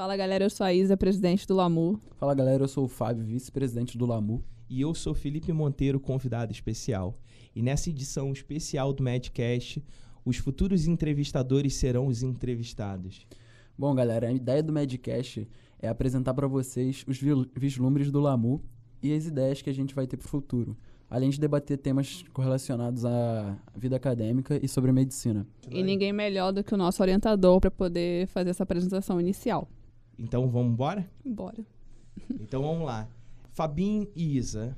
Fala galera, eu sou a Isa, presidente do LAMU. Fala galera, eu sou o Fábio, vice-presidente do LAMU. E eu sou Felipe Monteiro, convidado especial. E nessa edição especial do Madcast, os futuros entrevistadores serão os entrevistados. Bom, galera, a ideia do Madcast é apresentar para vocês os vislumbres do LAMU e as ideias que a gente vai ter para o futuro, além de debater temas correlacionados à vida acadêmica e sobre medicina. E ninguém melhor do que o nosso orientador para poder fazer essa apresentação inicial. Então vamos embora? Bora. Então vamos lá. Fabinho e Isa,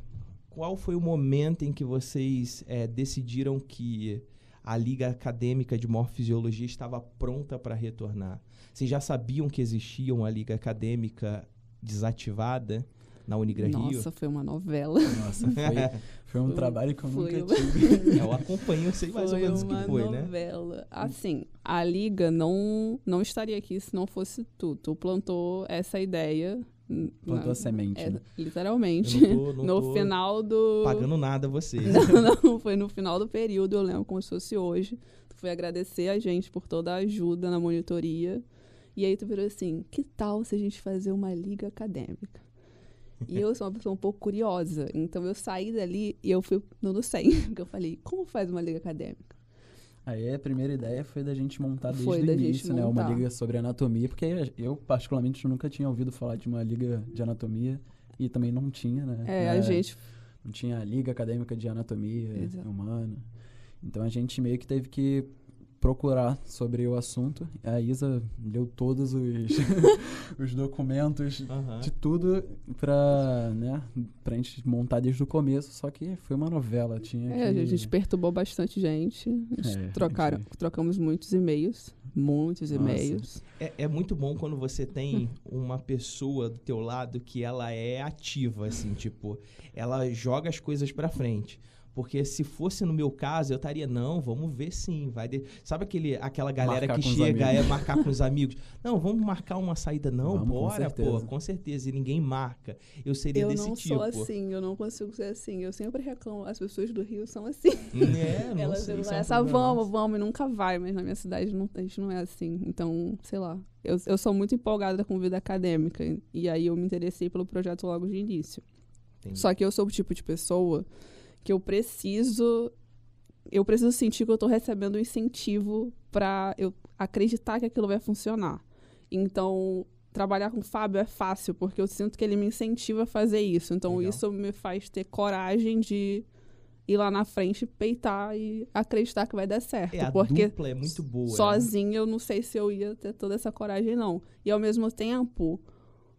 qual foi o momento em que vocês é, decidiram que a Liga Acadêmica de Morfisiologia estava pronta para retornar? Vocês já sabiam que existia uma Liga Acadêmica desativada na Unigra Nossa, Rio? Nossa, foi uma novela. Nossa, foi, foi um foi, trabalho que eu nunca uma... tive. eu acompanho, eu sei mais foi ou menos o que foi, novela. né? novela. Assim, a Liga não, não estaria aqui se não fosse tu. Tu plantou essa ideia Plantou na, a semente. É, né? Literalmente. Não tô, não no final do. Pagando nada a vocês. não, não, foi no final do período, eu lembro como se fosse hoje. Tu foi agradecer a gente por toda a ajuda na monitoria. E aí tu virou assim: que tal se a gente fazer uma liga acadêmica? E eu sou uma pessoa um pouco curiosa. Então eu saí dali e eu fui no 100. Porque eu falei: como faz uma liga acadêmica? Aí a primeira ideia foi da gente montar desde o início, né? Uma liga sobre anatomia, porque eu, particularmente, nunca tinha ouvido falar de uma liga de anatomia e também não tinha, né? É, a gente. Não tinha a liga acadêmica de anatomia Exato. humana. Então a gente meio que teve que procurar sobre o assunto. A Isa leu todos os, os documentos Aham. de tudo pra, né, pra gente montar desde o começo, só que foi uma novela, tinha É, que... a gente perturbou bastante gente. É, trocaram, gente- trocamos muitos e-mails. Muitos e-mails. É, é muito bom quando você tem uma pessoa do teu lado que ela é ativa, assim, tipo, ela joga as coisas pra frente. Porque se fosse no meu caso, eu estaria, não, vamos ver sim, vai. de-" Sabe aquele, aquela galera Marcar que com chega é marcar com os amigos? Não, vamos marcar uma saída, não, Vamos, com bora, pô, certeza. com certeza. E ninguém marca. Eu seria Eu desse não tipo. sou assim, eu não consigo ser assim. Eu sempre reclamo. As pessoas do Rio são assim. É, não Elas sei, isso é um essa vamos, vamos, e nunca vai, mas na minha cidade não, a gente não é assim. Então, sei lá. Eu, eu sou muito empolgada com vida acadêmica. E aí eu me interessei pelo projeto logo de início. Entendi. Só que eu sou o tipo de pessoa que eu preciso. Eu preciso sentir que eu tô recebendo um incentivo pra eu acreditar que aquilo vai funcionar. Então, trabalhar com o Fábio é fácil, porque eu sinto que ele me incentiva a fazer isso. Então, Legal. isso me faz ter coragem de ir lá na frente, peitar e acreditar que vai dar certo. É, porque dupla é muito boa. né? sozinha eu não sei se eu ia ter toda essa coragem, não. E ao mesmo tempo,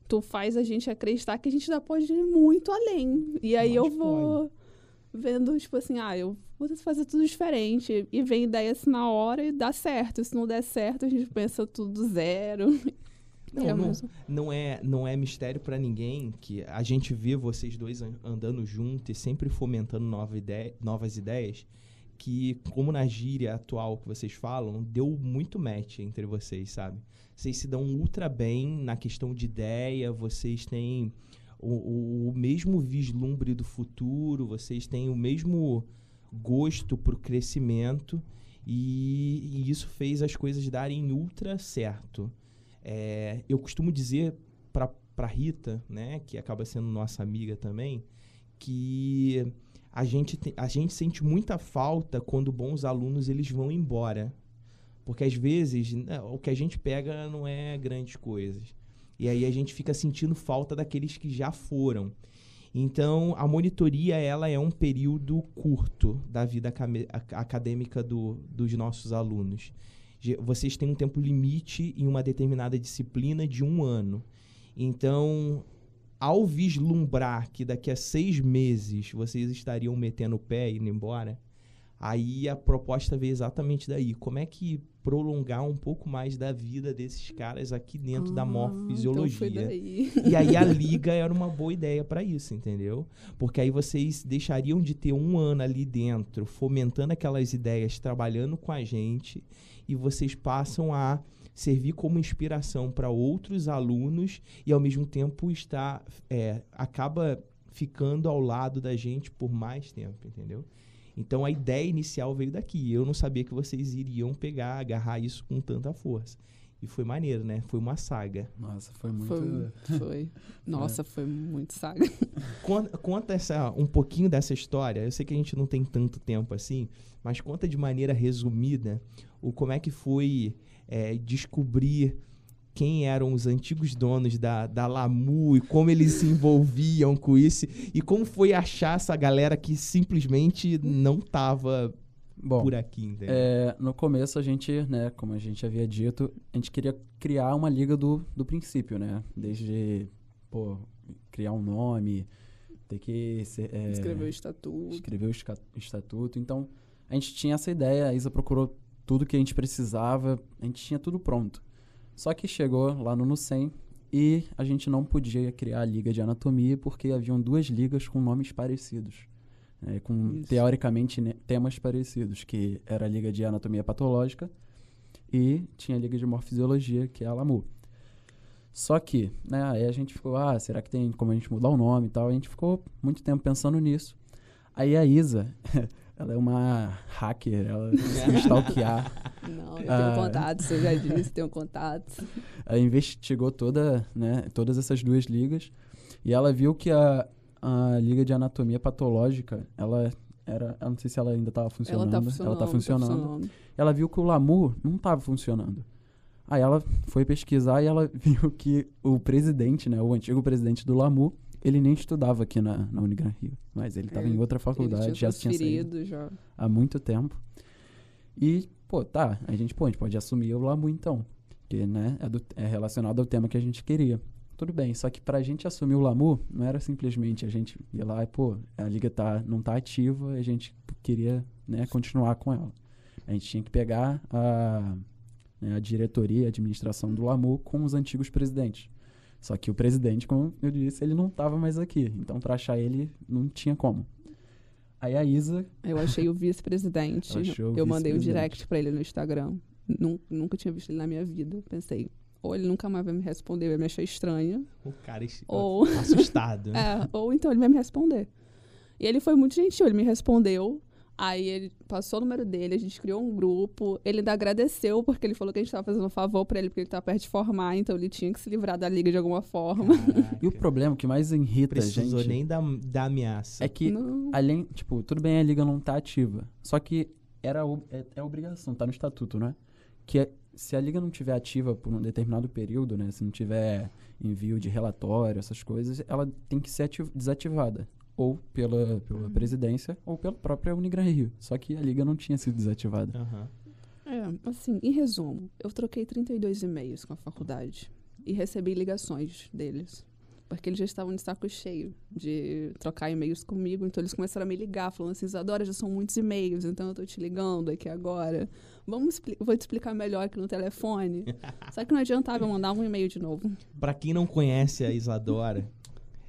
tu faz a gente acreditar que a gente ainda pode ir muito além. E aí eu Mas vou vendo, tipo assim, ah, eu vou fazer tudo diferente. E vem ideias na hora e dá certo. Se não der certo, a gente pensa tudo do zero. Não, É não, mesmo. não é, não é mistério pra ninguém que a gente vê vocês dois an- andando junto e sempre fomentando nova ideia, novas ideias, que como na gíria atual que vocês falam, deu muito match entre vocês, sabe? Vocês se dão ultra bem na questão de ideia, vocês têm o, o- o mesmo vislumbre do futuro, vocês têm o mesmo gosto pro crescimento e, e isso fez as coisas darem ultra certo. É, eu costumo dizer para para Rita, né, que acaba sendo nossa amiga também, que a gente te- a gente sente muita falta quando bons alunos eles vão embora, porque às vezes né, o que a gente pega não é grandes coisas e aí a gente fica sentindo falta daqueles que já foram. Então a monitoria ela é um período curto da vida acadêmica do, dos nossos alunos vocês têm um tempo limite em uma determinada disciplina de um ano. Então, ao vislumbrar que daqui a seis meses vocês estariam metendo o pé e indo embora, aí a proposta veio exatamente daí. Como é que prolongar um pouco mais da vida desses caras aqui dentro da Ah, Então foi morfisiologia? daí. E aí a liga era uma boa ideia para isso, entendeu? Porque aí vocês deixariam de ter um ano ali dentro, fomentando aquelas ideias, trabalhando com a gente, e vocês passam a servir como inspiração para outros alunos e ao mesmo tempo está é, acaba ficando ao lado da gente por mais tempo, entendeu? Então a ideia inicial veio daqui. Eu não sabia que vocês iriam pegar, agarrar isso com tanta força. E foi maneiro, né? Foi uma saga. Nossa, foi muito. Foi, foi. Nossa, foi muito saga. Conta, conta essa, um pouquinho dessa história. Eu sei que a gente não tem tanto tempo assim, mas conta de maneira resumida o como é que foi é, descobrir quem eram os antigos donos da, da Lamu e como eles se envolviam com isso e como foi achar essa galera que simplesmente não tava Bom, por aqui, entendeu? é, no começo a gente, né, como a gente havia dito, a gente queria criar uma liga do, do princípio, né? Desde, pô, criar um nome, ter que ser, é, Escreveu o estatuto. escrever o estatuto. Então, a gente tinha essa ideia, a Isa procurou tudo que a gente precisava, a gente tinha tudo pronto. Só que chegou lá no NUCEM e a gente não podia criar a liga de anatomia porque haviam duas ligas com nomes parecidos. né, com, Isso. teoricamente, né, temas parecidos, que era a liga de anatomia patológica e tinha a liga de morfisiologia, que é a LAMU. Só que, né, aí a gente ficou, ah, será que tem como a gente mudar o nome e tal? A gente ficou muito tempo pensando nisso. Aí a Isa, ela é uma hacker, ela conseguiu stalkear, Não, eu tenho Ah. contatos, eu já disse, tenho contatos. ela investigou toda, né, todas essas duas ligas e ela viu que a, a liga de anatomia patológica, ela era, eu não sei se ela ainda estava funcionando, Ela tá funcionando. ela tá funcionando. funcionando. ela viu que o LAMU não estava funcionando. Aí ela foi pesquisar e ela viu que o presidente, né, o antigo presidente do LAMU, ele nem estudava aqui na, na Unigran Rio, mas ele estava É, em outra Ele faculdade, tinha já tinha saído já. há muito tempo. E, pô, tá, a gente, pô, a gente pode assumir o LAMU então, que, né, é, do- é relacionado ao tema que a gente queria. Tudo bem, só que pra gente assumir o LAMU, não era simplesmente a gente ir lá e, pô, a liga tá, não tá ativa, a gente queria, né, continuar com ela. A gente tinha que pegar a, né, a diretoria, a administração do LAMU com os antigos presidentes. Só que o presidente, como eu disse, ele não estava mais aqui. Então, pra achar ele, não tinha como. Aí a Isa Eu achei o vice-presidente. Eu mandei um direct pra ele no Instagram. Nun- Nunca tinha visto ele na minha vida. Pensei, ou ele nunca mais vai me responder, vai me achar estranha. O cara Ou, assustado. né? é, ou então ele vai me responder. E ele foi muito gentil, ele me respondeu. Aí ele passou o número dele, a gente criou um grupo. Ele ainda agradeceu, porque ele falou que a gente tava fazendo um favor pra ele, porque ele tava perto de formar, então ele tinha que se livrar da liga de alguma forma. E o Caraca. problema que mais irrita a Precisou gente nem da, da ameaça. é que, Não. além, tipo, tudo bem a liga não tá ativa. Só que era é, é obrigação, tá no estatuto, né? Que é- se a liga não tiver ativa por um determinado período, né? Se não tiver envio de relatório, essas coisas, ela tem que ser ativ- desativada. Ou pela, pela presidência, ou pela própria Unigran Rio. Só que a liga não tinha sido desativada. Aham. É, assim, em resumo, eu troquei 32 e-mails com a faculdade e recebi ligações deles. Porque eles já estavam de saco cheio de trocar e-mails comigo, então eles começaram a me ligar, falando assim: Isadora, já são muitos e-mails, então eu tô te ligando aqui agora. Vamos vou te explicar melhor aqui no telefone. Só que não adiantava, eu mandava um e-mail de novo. Pra quem não conhece a Isadora,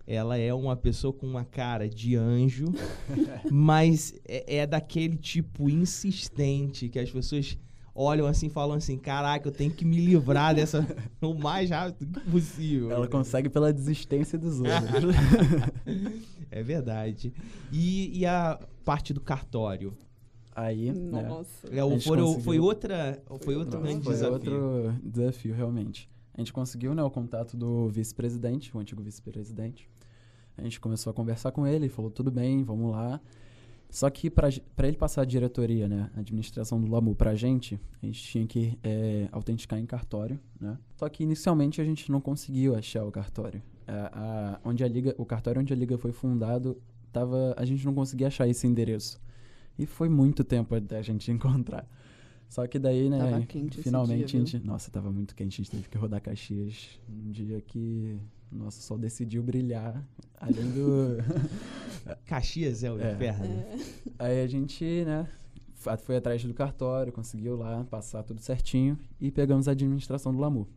ela é uma pessoa com uma cara de anjo, mas é, é daquele tipo insistente que as pessoas olham assim e falam assim: caraca, eu tenho que me livrar dessa o mais rápido possível. Ela consegue pela desistência dos outros. É verdade. E, e a parte do cartório? Aí, né? Nossa. É, gente foram- conseguiu- foi outra, foi outro Nossa, grande foi desafio. outro desafio, realmente. A gente conseguiu né, o contato do vice-presidente, o antigo vice-presidente. A gente começou a conversar com ele, falou, tudo bem, vamos lá. Só que para ele passar a diretoria, né, a administração do LAMU pra gente, a gente tinha que é, autenticar em cartório, né? Só que inicialmente a gente não conseguiu achar o cartório. A, a- onde a liga, o cartório onde a liga foi fundado, tava, a gente não conseguia achar esse endereço. E foi muito tempo até a gente encontrar. Só que daí, né, finalmente dia, a gente, nossa, tava muito quente, a gente teve que rodar Caxias um dia que nosso sol decidiu brilhar, além do Caxias é o É. inferno. É. Aí a gente, né, foi atrás do cartório, conseguiu lá passar tudo certinho e pegamos a administração do LAMU.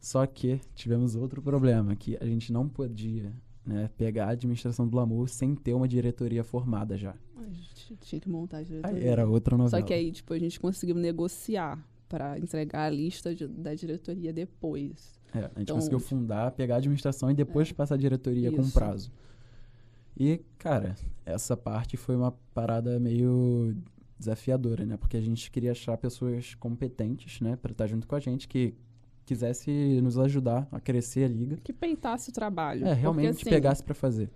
Só que tivemos outro problema, que a gente não podia, né, pegar a administração do LAMU sem ter uma diretoria formada já. A gente tinha que montar a diretoria. Aí era outra novela. Só que aí, tipo, a gente conseguiu negociar pra entregar a lista de- da diretoria depois. É, a gente Então, conseguiu fundar, pegar a administração e depois passar a diretoria com Isso. prazo. E, cara, essa parte foi uma parada meio desafiadora, né? Porque a gente queria achar pessoas competentes, né? Pra estar junto com a gente, que quisesse nos ajudar a crescer a liga. Que peitasse o trabalho. É, Porque, realmente assim, pegasse pra fazer.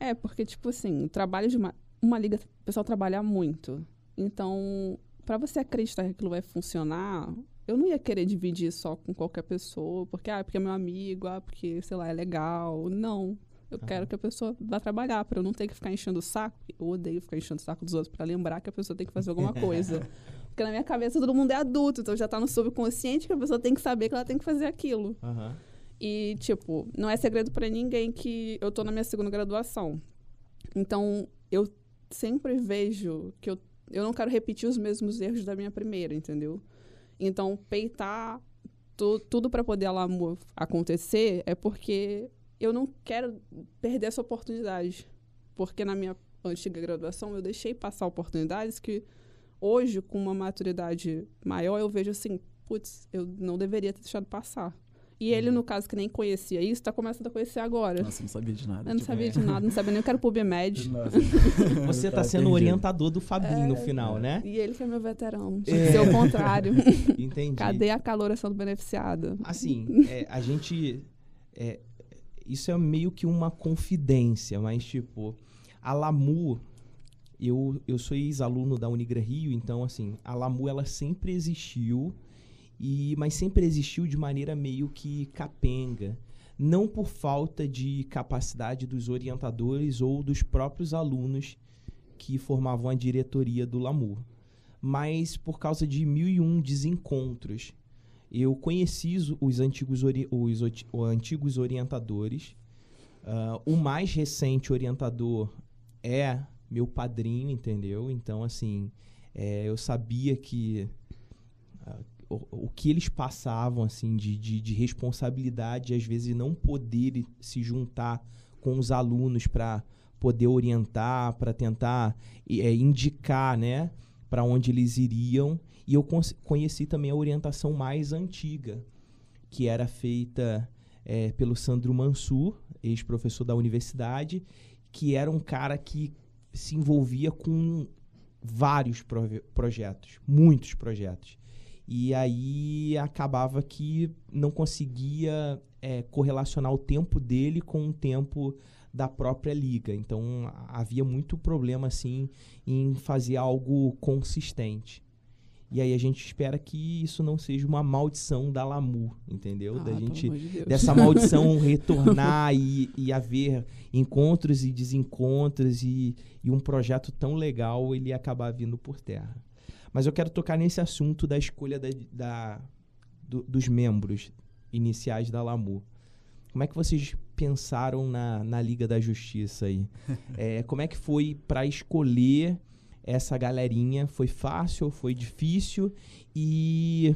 É, porque, tipo assim, o trabalho de uma, uma liga, o pessoal trabalha muito. Então, pra você acreditar que aquilo vai funcionar, eu não ia querer dividir só com qualquer pessoa, porque, ah, porque é meu amigo, ah, porque, sei lá, é legal. Não. Eu quero que a pessoa vá trabalhar, pra eu não ter que ficar enchendo o saco. Eu odeio ficar enchendo o saco dos outros pra lembrar que a pessoa tem que fazer alguma coisa. porque na minha cabeça todo mundo é adulto, então já tá no subconsciente que a pessoa tem que saber que ela tem que fazer aquilo. Aham. E, tipo, não é segredo pra ninguém que eu tô na minha segunda graduação. Então, eu sempre vejo que eu, eu não quero repetir os mesmos erros da minha primeira, entendeu? Então, peitar tu- tudo pra poder a Lamu acontecer é porque eu não quero perder essa oportunidade. Porque na minha antiga graduação eu deixei passar oportunidades que hoje, com uma maturidade maior, eu vejo assim, putz, eu não deveria ter deixado passar. E ele, no caso, que nem conhecia isso, tá começando a conhecer agora. Nossa, não sabia de nada. Eu não tipo, sabia é. de nada, não sabia nem o que era o PubMed. Nossa. Você tá Tá sendo o entendido. orientador do Fabinho no final, né? E ele que é meu veterano. Tinha É. que ser o contrário. Entendi. Cadê a caloração do beneficiado? Assim, é, a gente. é, isso é meio que uma confidência, mas, tipo, a Lamu. Eu, eu sou ex-aluno da Unigra Rio, então, assim, a Lamu ela sempre existiu, e mas sempre existiu de maneira meio que capenga. Não por falta de capacidade dos orientadores ou dos próprios alunos que formavam a diretoria do Lamu, mas por causa de mil e um desencontros eu conheci os, os antigos, ori- os, oti- o- antigos orientadores. Ah, o mais recente orientador é meu padrinho, entendeu? Então, assim, é, eu sabia que ah, o, que eles passavam, assim, de, de, de responsabilidade, às vezes não poder se juntar com os alunos para poder orientar, para tentar é, indicar, né, para onde eles iriam. E eu conheci também a orientação mais antiga, que era feita eh, pelo Sandro Mansur, ex-professor da universidade, que era um cara que se envolvia com vários projetos, muitos projetos. E aí acabava que não conseguia eh, correlacionar o tempo dele com o tempo da própria liga. Então havia muito problema assim em fazer algo consistente. E aí a gente espera que isso não seja uma maldição da Lamu, entendeu? Ah, da gente de dessa maldição retornar e, e haver encontros e desencontros e, e um projeto tão legal ele acabar vindo por terra. Mas eu quero tocar nesse assunto da escolha da, da- do- dos membros iniciais da Lamu. Como é que vocês pensaram na, na Liga da Justiça aí? É, como é que foi para escolher essa galerinha? Foi fácil foi difícil? E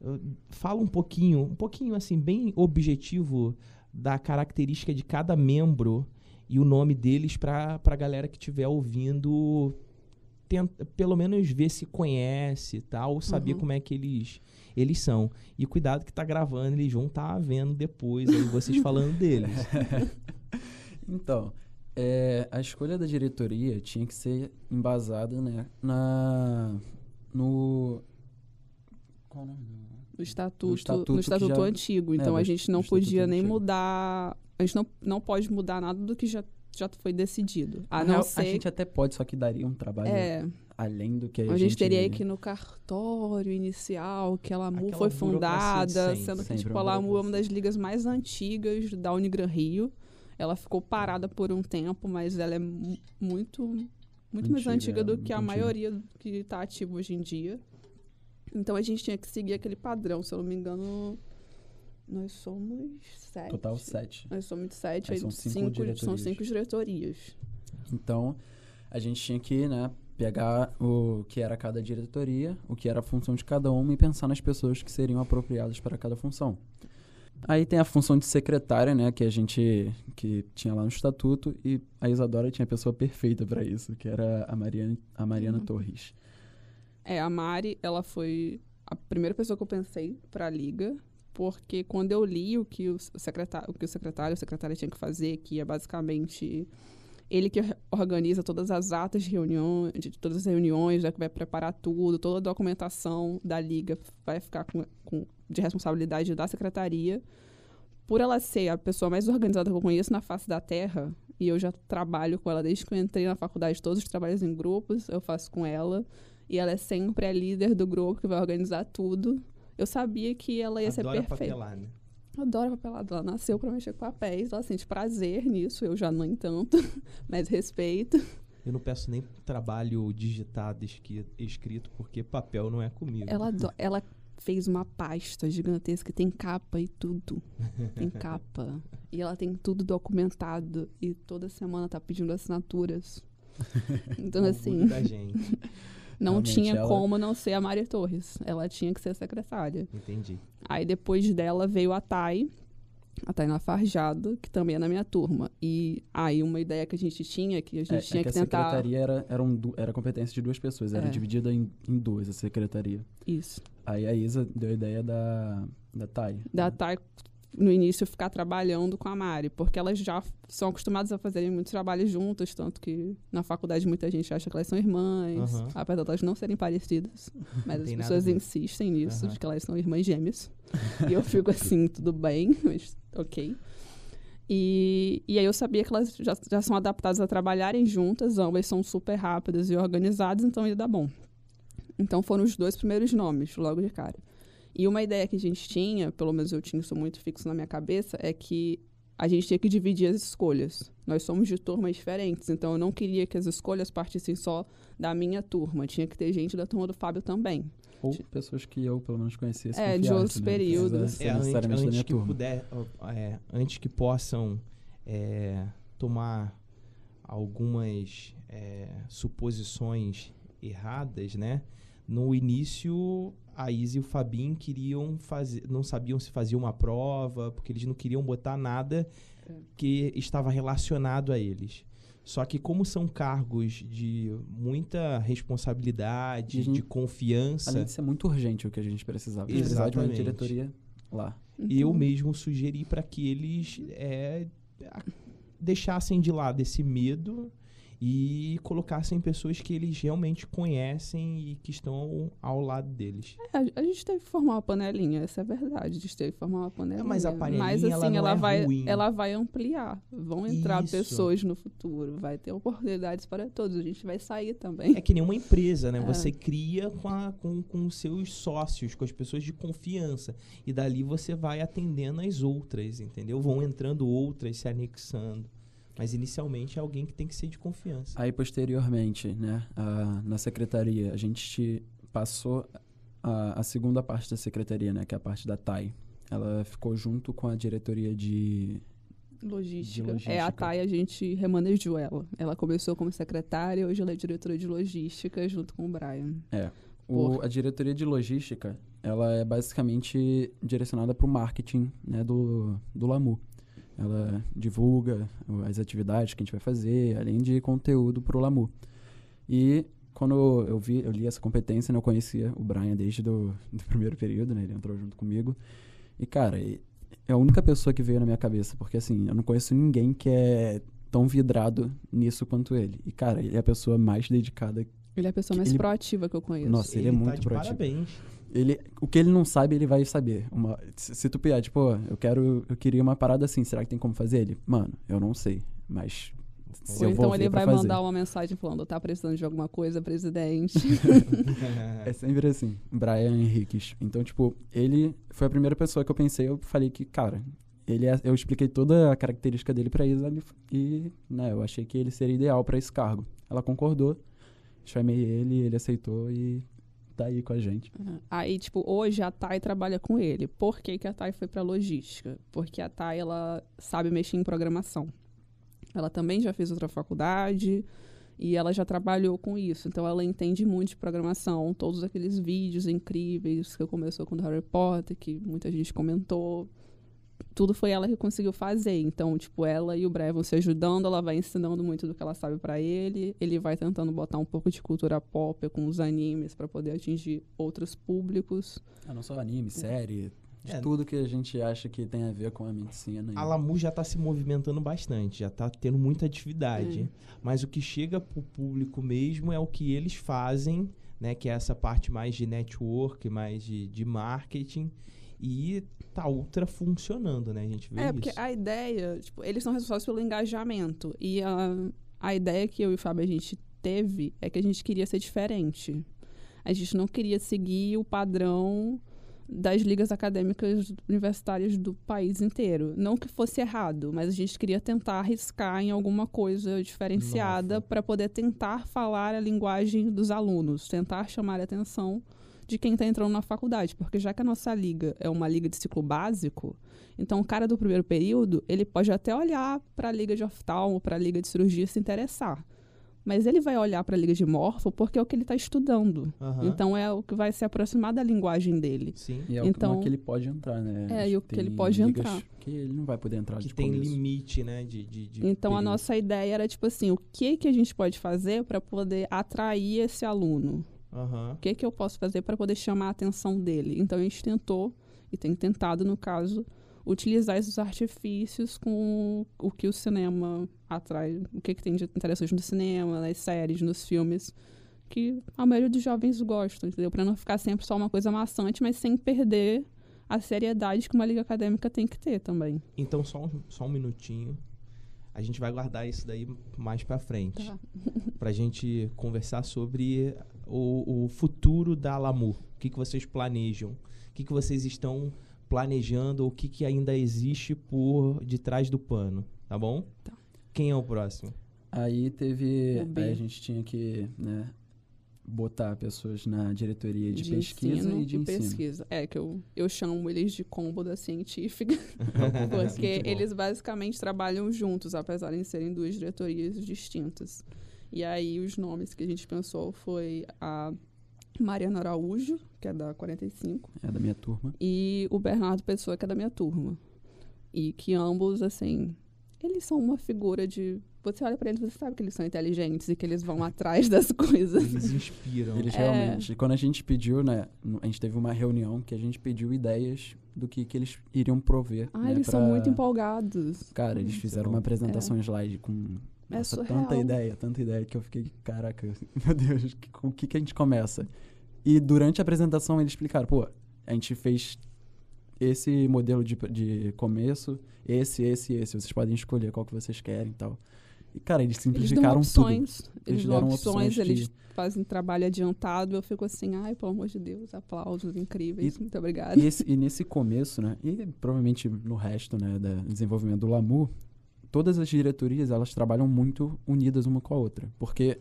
uh, fala um pouquinho, um pouquinho assim, bem objetivo da característica de cada membro e o nome deles para a galera que estiver ouvindo tenta, pelo menos ver se conhece e tal, saber Uhum. como é que eles eles são. E cuidado que tá gravando, eles vão estar vendo depois aí vocês falando deles. Então, é, a escolha da diretoria tinha que ser embasada né, na, no. Qual o nome? No estatuto, No no estatuto estatuto, que já- antigo. é, Então do a gente não estatuto podia nem antigo. mudar. A gente não, não pode mudar nada do que já, já foi decidido. A não real, ser. A gente até pode, só que daria um trabalho é, além do que a, a gente teria que ir no cartório inicial, que a Lamu foi fundada, sendo que tipo, a Lamu é uma das ligas mais antigas da Unigran Rio. Ela ficou parada por um tempo, mas ela é mu- muito, muito mais Antiga, antiga do que a antiga. maioria que está ativa hoje em dia. Então a gente tinha que seguir aquele padrão. Se eu não me engano, nós somos sete. Total sete. Nós somos sete, Aí aí são cinco cinco, são diretorias. cinco diretorias. Então, a gente tinha que né, pegar o que era cada diretoria, o que era a função de cada uma e pensar nas pessoas que seriam apropriadas para cada função. Aí tem a função de secretária, né, que a gente que tinha lá no estatuto e a Isadora tinha a pessoa perfeita para isso, que era a Mariana, a Mariana Uhum. Torres. É, a Mari, ela foi a primeira pessoa que eu pensei para a liga, porque quando eu li o que o secretário, o que o secretário, a secretária tinha que fazer, que é basicamente Ele que organiza todas as atas de reunião, de todas as reuniões, já que vai preparar tudo, toda a documentação da liga vai ficar com, com, de responsabilidade da secretaria. Por ela ser a pessoa mais organizada que eu conheço na face da Terra, e eu já trabalho com ela desde que eu entrei na faculdade, todos os trabalhos em grupos eu faço com ela, e ela é sempre a líder do grupo que vai organizar tudo. Eu sabia que ela ia Adora ser perfeita. papelar, né? Adoro papelada. Ela nasceu pra mexer com papéis. Ela sente prazer nisso. Eu já não tanto, mas respeito. Eu não peço nem trabalho digitado, escrito, porque papel não é comigo. Ela, ela fez uma pasta gigantesca. Tem capa e tudo. Tem capa. E ela tem tudo documentado. E toda semana tá pedindo assinaturas. Então, assim, da gente. Não Realmente, tinha ela- como não ser a Maria Torres. Ela tinha que ser a secretária. Entendi. Aí depois dela veio a Thay, a Tainá Farjado, que também é na minha turma. E aí uma ideia que a gente tinha, que a gente É, é tinha que que, a tentar. secretaria era, era, um era competência de duas pessoas, era É. dividida em, em duas a secretaria. Isso. Aí a Isa deu a ideia da, da Thay. Da Thay, no início, ficar trabalhando com a Mari, porque elas já são acostumadas a fazerem muitos trabalhos juntas, tanto que na faculdade muita gente acha que elas são irmãs, Aham. apesar de elas não serem parecidas. Mas as pessoas insistem nisso, Aham. de que elas são irmãs gêmeas. e eu fico assim, tudo bem, mas ok. E, e aí eu sabia que elas já, já são adaptadas a trabalharem juntas, ambas são super rápidas e organizadas, então ia dar bom. Então foram os dois primeiros nomes, logo de cara. E uma ideia que a gente tinha, pelo menos eu tinha isso muito fixo na minha cabeça, é que a gente tinha que dividir as escolhas. Nós somos de turmas diferentes, então eu não queria que as escolhas partissem só da minha turma. Tinha que ter gente da turma do Fábio também. Ou pessoas que eu, pelo menos, conhecesse. É, de outros né? Períodos. É, antes, antes que turma. puder, é, antes que possam é, tomar algumas é, suposições erradas, né? No início, a Isa e o Fabinho queriam fazer, não sabiam se fazia uma prova, porque eles não queriam botar nada É. que estava relacionado a eles. Só que como são cargos de muita responsabilidade, E gente- de confiança, Além de ser muito urgente o que a gente precisava. A gente precisava de uma Exatamente. diretoria lá. eu Então, mesmo sugeri para que eles é, deixassem de lado esse medo e colocassem pessoas que eles realmente conhecem e que estão ao lado deles. É, a- gente teve que formar uma panelinha, essa é a verdade. A gente teve que formar uma panelinha. mas a panelinha, Mas, ela assim, não ela, é vai, ruim. ela vai ampliar. Vão entrar Isso. pessoas no futuro. Vai ter oportunidades para todos. A gente vai sair também. É que nem uma empresa, né? É. Você cria com, a- com, com os seus sócios, com as pessoas de confiança. E dali você vai atendendo as outras, entendeu? Vão entrando outras, se anexando. Mas inicialmente é alguém que tem que ser de confiança. Aí, posteriormente, né, a- na secretaria, a gente passou a, a segunda parte da secretaria, né, que é a parte da TAI. Ela ficou junto com a diretoria de... Logística. De logística. É, a Thay, a gente remanejou ela. Ela começou como secretária, hoje ela é diretora de logística junto com o Brian. O, a diretoria de logística, ela é basicamente direcionada para o marketing né, do, do LAMU. Ela divulga as atividades que a gente vai fazer, além de conteúdo para o LAMU. E quando eu vi, eu li essa competência, né, eu conhecia o Brian desde do, do primeiro período, né, ele entrou junto comigo. E, cara, é a única pessoa que veio na minha cabeça, porque, assim, eu não conheço ninguém que é tão vidrado nisso quanto ele. E, cara, ele é a pessoa mais dedicada Ele é a pessoa mais Ele- proativa que eu conheço. Nossa, ele é tá muito de proativo. parabéns. Ele, o que ele não sabe, ele vai saber. Uma, se, se tu pedir, tipo, "Ó, eu quero, eu queria uma parada assim, será que tem como fazer ele? Mano, eu não sei, mas se Ou eu vou então ele vai fazer. mandar uma mensagem falando, tá precisando de alguma coisa, presidente. É sempre assim, Brian Henriques. Então, tipo, ele foi a primeira pessoa que eu pensei, eu falei que, cara, ele é- eu expliquei toda a característica dele pra Isa e, né, eu achei que ele seria ideal pra esse cargo. Ela concordou, chamei ele, ele aceitou e tá aí com a gente. Aí, tipo, hoje a Thay trabalha com ele. Por que, que a Thay foi pra logística? Porque a Thay, ela sabe mexer em programação. Ela também já fez outra faculdade e ela já trabalhou com isso. Então, ela entende muito de programação. Todos aqueles vídeos incríveis que começou com o Harry Potter, que muita gente comentou. Tudo foi ela que conseguiu fazer. Então, tipo, ela e o vão se ajudando, ela vai ensinando muito do que ela sabe pra ele. Ele vai tentando botar um pouco de cultura pop com os animes pra poder atingir outros públicos. Ah, não só anime, série, de É. tudo que a gente acha que tem a ver com a medicina. A Lamu já está se movimentando bastante, já está tendo muita atividade. Hum. Mas o que chega para o público mesmo é o que eles fazem, né? Que é essa parte mais de network, mais de, de marketing. E tá ultra funcionando, né? A gente vê É, isso. porque a ideia, tipo, eles são responsáveis pelo engajamento. E a, a ideia que eu e o Fábio a gente teve é que a gente queria ser diferente. A gente não queria seguir o padrão das ligas acadêmicas universitárias do país inteiro. Não que fosse errado, mas a gente queria tentar arriscar em alguma coisa diferenciada para poder tentar falar a linguagem dos alunos, tentar chamar a atenção de quem está entrando na faculdade, porque já que a nossa liga é uma liga de ciclo básico, então o cara do primeiro período, ele pode até olhar para a liga de oftalmo, para a liga de cirurgia e se interessar. Mas ele vai olhar para a liga de morfo porque é o que ele está estudando. Aham. Então é o que vai se aproximar da linguagem dele. Sim. E é o Então- que, que ele pode entrar, né? É, e o que ele pode entrar. Que ele não vai poder entrar Que de tem começo. limite, né? De, de, de Então a período. nossa ideia era tipo assim, o que que a gente pode fazer para poder atrair esse aluno? Aham. O que que eu posso fazer para poder chamar a atenção dele? Então a gente tentou e tem tentado no caso utilizar esses artifícios com o que o cinema atrai, o que que tem de interessante no cinema, nas séries, nos filmes, que a maioria dos jovens gostam, entendeu? Para não ficar sempre só uma coisa maçante, mas sem perder a seriedade que uma liga acadêmica tem que ter também. Então, só um, só um minutinho. A gente vai guardar isso daí mais pra frente. Tá. Pra gente conversar sobre o, o futuro da Lamu. O que, que vocês planejam? O que, que vocês estão planejando? O que, que ainda existe por detrás do pano? Tá bom? Tá. Quem é o próximo? Aí teve. Aí a gente tinha que, né, botar pessoas na diretoria de, pesquisa ensino e de ensino. pesquisa. É, que eu, eu chamo eles de combo da científica, porque eles basicamente trabalham juntos, apesar de serem duas diretorias distintas. E aí os nomes que a gente pensou foi a Mariana Araújo, que é da 45, É da minha turma. e o Bernardo Pessoa, que é da minha turma. E que ambos, assim, eles são uma figura de. Você olha pra eles e você sabe que eles são inteligentes e que eles vão atrás das coisas. Eles inspiram. Eles É. realmente. Quando a gente pediu, né? A gente teve uma reunião que a gente pediu ideias do que, que eles iriam prover. Ah, né, eles são pra- muito empolgados. Cara, eles é fizeram uma apresentação slide com. É Nossa, surreal. tanta ideia, tanta ideia que eu fiquei, caraca, meu Deus, com o que, que a gente começa? E durante a apresentação eles explicaram, pô, a gente fez esse modelo de, de começo, esse, esse, esse. Vocês podem escolher qual que vocês querem e tal. E, cara, eles Eles simplificaram dão opções, tudo. eles, Eles dão deram opções, opções eles fazem trabalho adiantado. Eu fico assim, ai, pelo amor de Deus, aplausos incríveis, E- muito obrigada. E, e nesse começo, né, e provavelmente no resto, né, do desenvolvimento do Lamu, todas as diretorias, elas trabalham muito unidas uma com a outra. Porque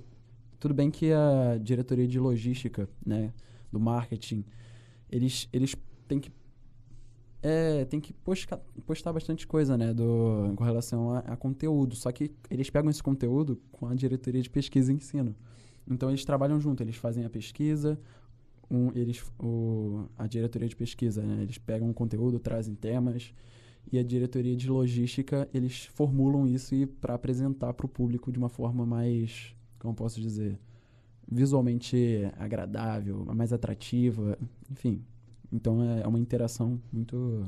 tudo bem que a diretoria de logística, né, do marketing, eles, eles têm que é, tem que postar, postar bastante coisa, né, do, com relação a, a conteúdo. Só que eles pegam esse conteúdo com a diretoria de pesquisa e ensino. Então eles trabalham junto, eles fazem a pesquisa, um, eles, o, a diretoria de pesquisa, né, eles pegam o conteúdo, trazem temas, e a diretoria de logística, eles formulam isso para apresentar para o público de uma forma mais, como posso dizer, visualmente agradável, mais atrativa, enfim. Então é é uma interação muito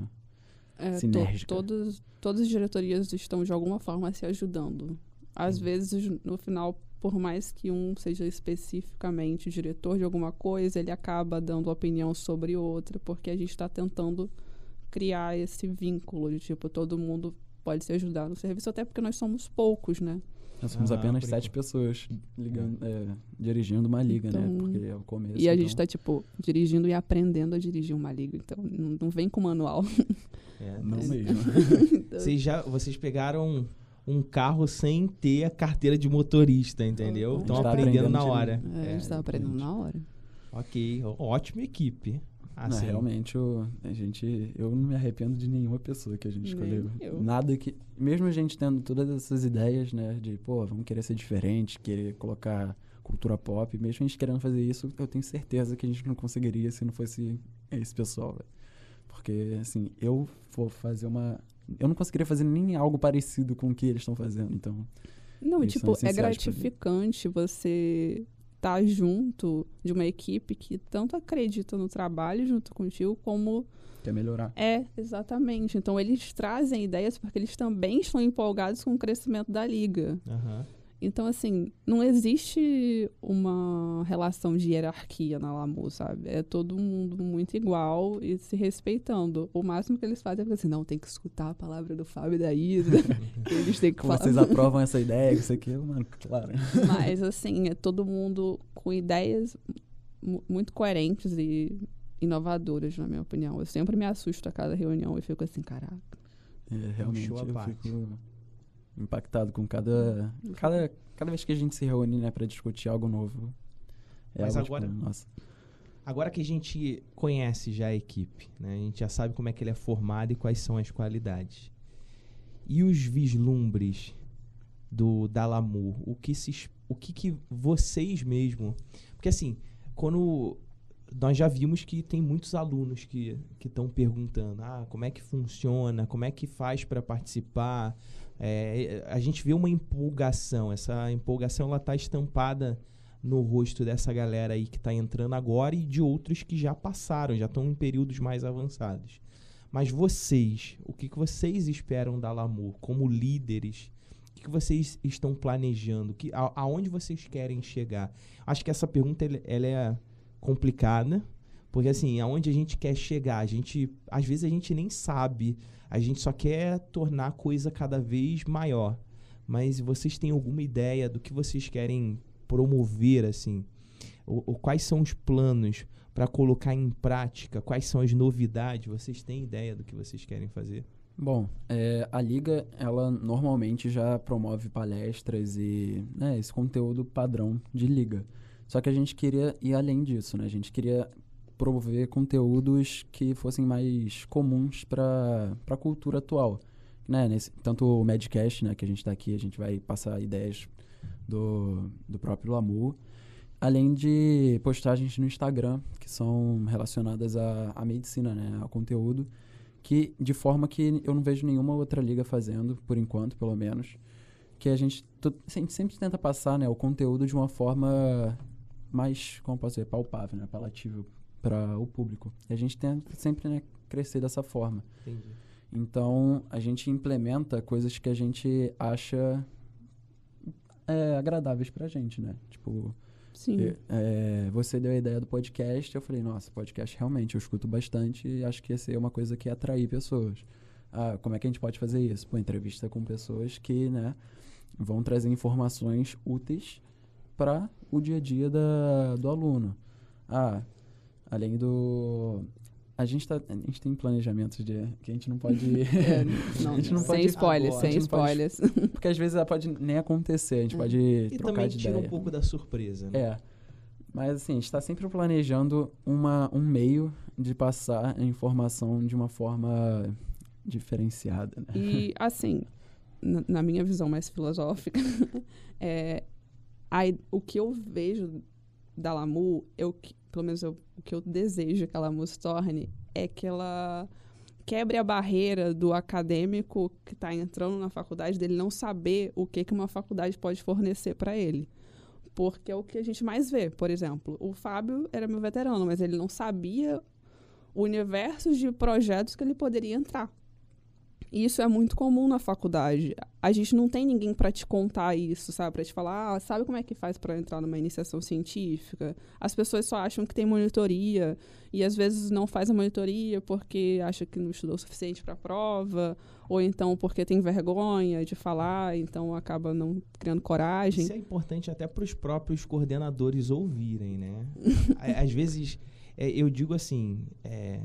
É, to- sinérgica. todos, todas as diretorias estão de alguma forma se ajudando. Às Sim. vezes, no final, por mais que um seja especificamente diretor de alguma coisa, ele acaba dando opinião sobre outra, porque a gente está tentando criar esse vínculo de tipo, todo mundo pode se ajudar no serviço, até porque nós somos poucos, né? Nós somos Ah, apenas sete pessoas ligando, é, dirigindo uma liga, né? Então- Porque é o começo. E a gente então- tá, tipo, dirigindo e aprendendo a dirigir uma liga. Então, não, não vem com manual. É. Não É. mesmo. Então, Vocês, já, vocês pegaram um carro sem ter a carteira de motorista, entendeu? Estão tá aprendendo aprendendo na hora. é, a gente tava aprendendo na hora. Ok, ótima equipe. Não, Assim, realmente, o- a gente, eu não me arrependo de nenhuma pessoa que a gente escolheu. eu. Nada que. Mesmo a gente tendo todas essas ideias, né? De, pô, vamos querer ser diferente, querer colocar cultura pop, mesmo a gente querendo fazer isso, eu tenho certeza que a gente não conseguiria se não fosse esse pessoal, velho. Porque, assim, eu vou fazer uma. Eu não conseguiria fazer nem algo parecido com o que eles estão fazendo, então. Não, tipo, é gratificante você estar junto de uma equipe que tanto acredita no trabalho junto contigo, como Quer melhorar. é, exatamente. Então eles trazem ideias porque eles também estão empolgados com o crescimento da liga. Aham. Então, assim, não existe uma relação de hierarquia na Lamu, sabe? É todo mundo muito igual e se respeitando. O máximo que eles fazem é falar assim, não, tem que escutar a palavra do Fábio e da Isa. eles têm que falar. vocês aprovam essa ideia, isso aqui, mano, claro. Mas, assim, é todo mundo com ideias mu- muito coerentes e inovadoras, na minha opinião. Eu sempre me assusto a cada reunião e fico assim, caraca. É, realmente, show à eu parte. fico impactado com cada, cada, cada vez que a gente se reúne, né, pra discutir algo novo. É Mas algo, agora- tipo, nossa, Agora que a gente conhece já a equipe, né? A gente já sabe como é que ele é formado e quais são as qualidades. E os vislumbres do da Lamu, o que se o que, que vocês mesmo, porque assim, quando nós já vimos que tem muitos alunos que estão perguntando, ah, como é que funciona, como é que faz para participar. É, a gente vê uma empolgação, essa empolgação ela está estampada no rosto dessa galera aí que está entrando agora e de outros que já passaram, já estão em períodos mais avançados. Mas vocês, o que, que vocês esperam da Lamour como líderes? O que, que vocês estão planejando? Que, a, aonde vocês querem chegar? Acho que essa pergunta ela, é complicada, porque assim, aonde a gente quer chegar, a gente, às vezes a gente nem sabe, a gente só quer tornar a coisa cada vez maior. Mas vocês têm alguma ideia do que vocês querem promover assim? O, o- quais são os planos para colocar em prática? Quais são as novidades? Vocês têm ideia do que vocês querem fazer? Bom, é, a liga, ela normalmente já promove palestras e né, esse conteúdo padrão de liga. Só que a gente queria ir além disso, né? A gente queria promover conteúdos que fossem mais comuns para a cultura atual. Né? Nesse, tanto o Medcast, né, que a gente está aqui, a gente vai passar ideias do, do próprio Lamu, além de postagens no Instagram, que são relacionadas à, à medicina, né, ao conteúdo que de forma que eu não vejo nenhuma outra liga fazendo, por enquanto, pelo menos, que a gente, a gente sempre tenta passar, né, o conteúdo de uma forma mais, como posso dizer, palpável, né, palatível para o público. E a gente tenta sempre, né, crescer dessa forma. Entendi. Então, a gente implementa coisas que a gente acha é, agradáveis pra gente, né? Tipo, Sim. é, você deu a ideia do podcast, eu falei, nossa, podcast realmente eu escuto bastante e acho que ia ser uma coisa que ia atrair pessoas. Ah, como é que a gente pode fazer isso? Pô, entrevista com pessoas que, né, vão trazer informações úteis para o dia a dia da, do aluno. Ah, além do... A gente, tá, a gente tem planejamentos de, que a gente não pode... É, não, a gente não sem pode spoilers, sem não pode- spoilers. Porque às vezes ela pode nem acontecer, a gente pode E trocar também de tira ideia. um pouco da surpresa, né? É. Mas assim, a gente está sempre planejando uma, um meio de passar a informação de uma forma diferenciada, né? E, assim, na, minha visão mais filosófica, é, a i- o que eu vejo da Lamu, eu, pelo menos eu- o que eu desejo que a Lamu se torne, é que ela quebre a barreira do acadêmico que está entrando na faculdade, dele não saber o que, que uma faculdade pode fornecer para ele. Porque é o que a gente mais vê. Por exemplo, o Fábio era meu veterano, mas ele não sabia o universo de projetos que ele poderia entrar. E isso é muito comum na faculdade. A gente não tem ninguém para te contar isso, sabe? Para te falar, ah, sabe como é que faz para entrar numa iniciação científica? As pessoas só acham que tem monitoria e às vezes não faz a monitoria porque acha que não estudou o suficiente para a prova, ou então porque tem vergonha de falar, então acaba não criando coragem. Isso é importante até para os próprios coordenadores ouvirem, né? Às vezes, é, eu digo assim, é,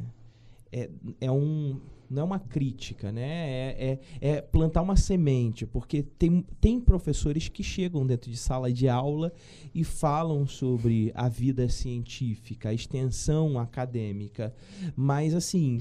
é, é um, não é uma crítica, né? É, é, é plantar uma semente, porque tem, tem professores que chegam dentro de sala de aula e falam sobre a vida científica, a extensão acadêmica, mas assim,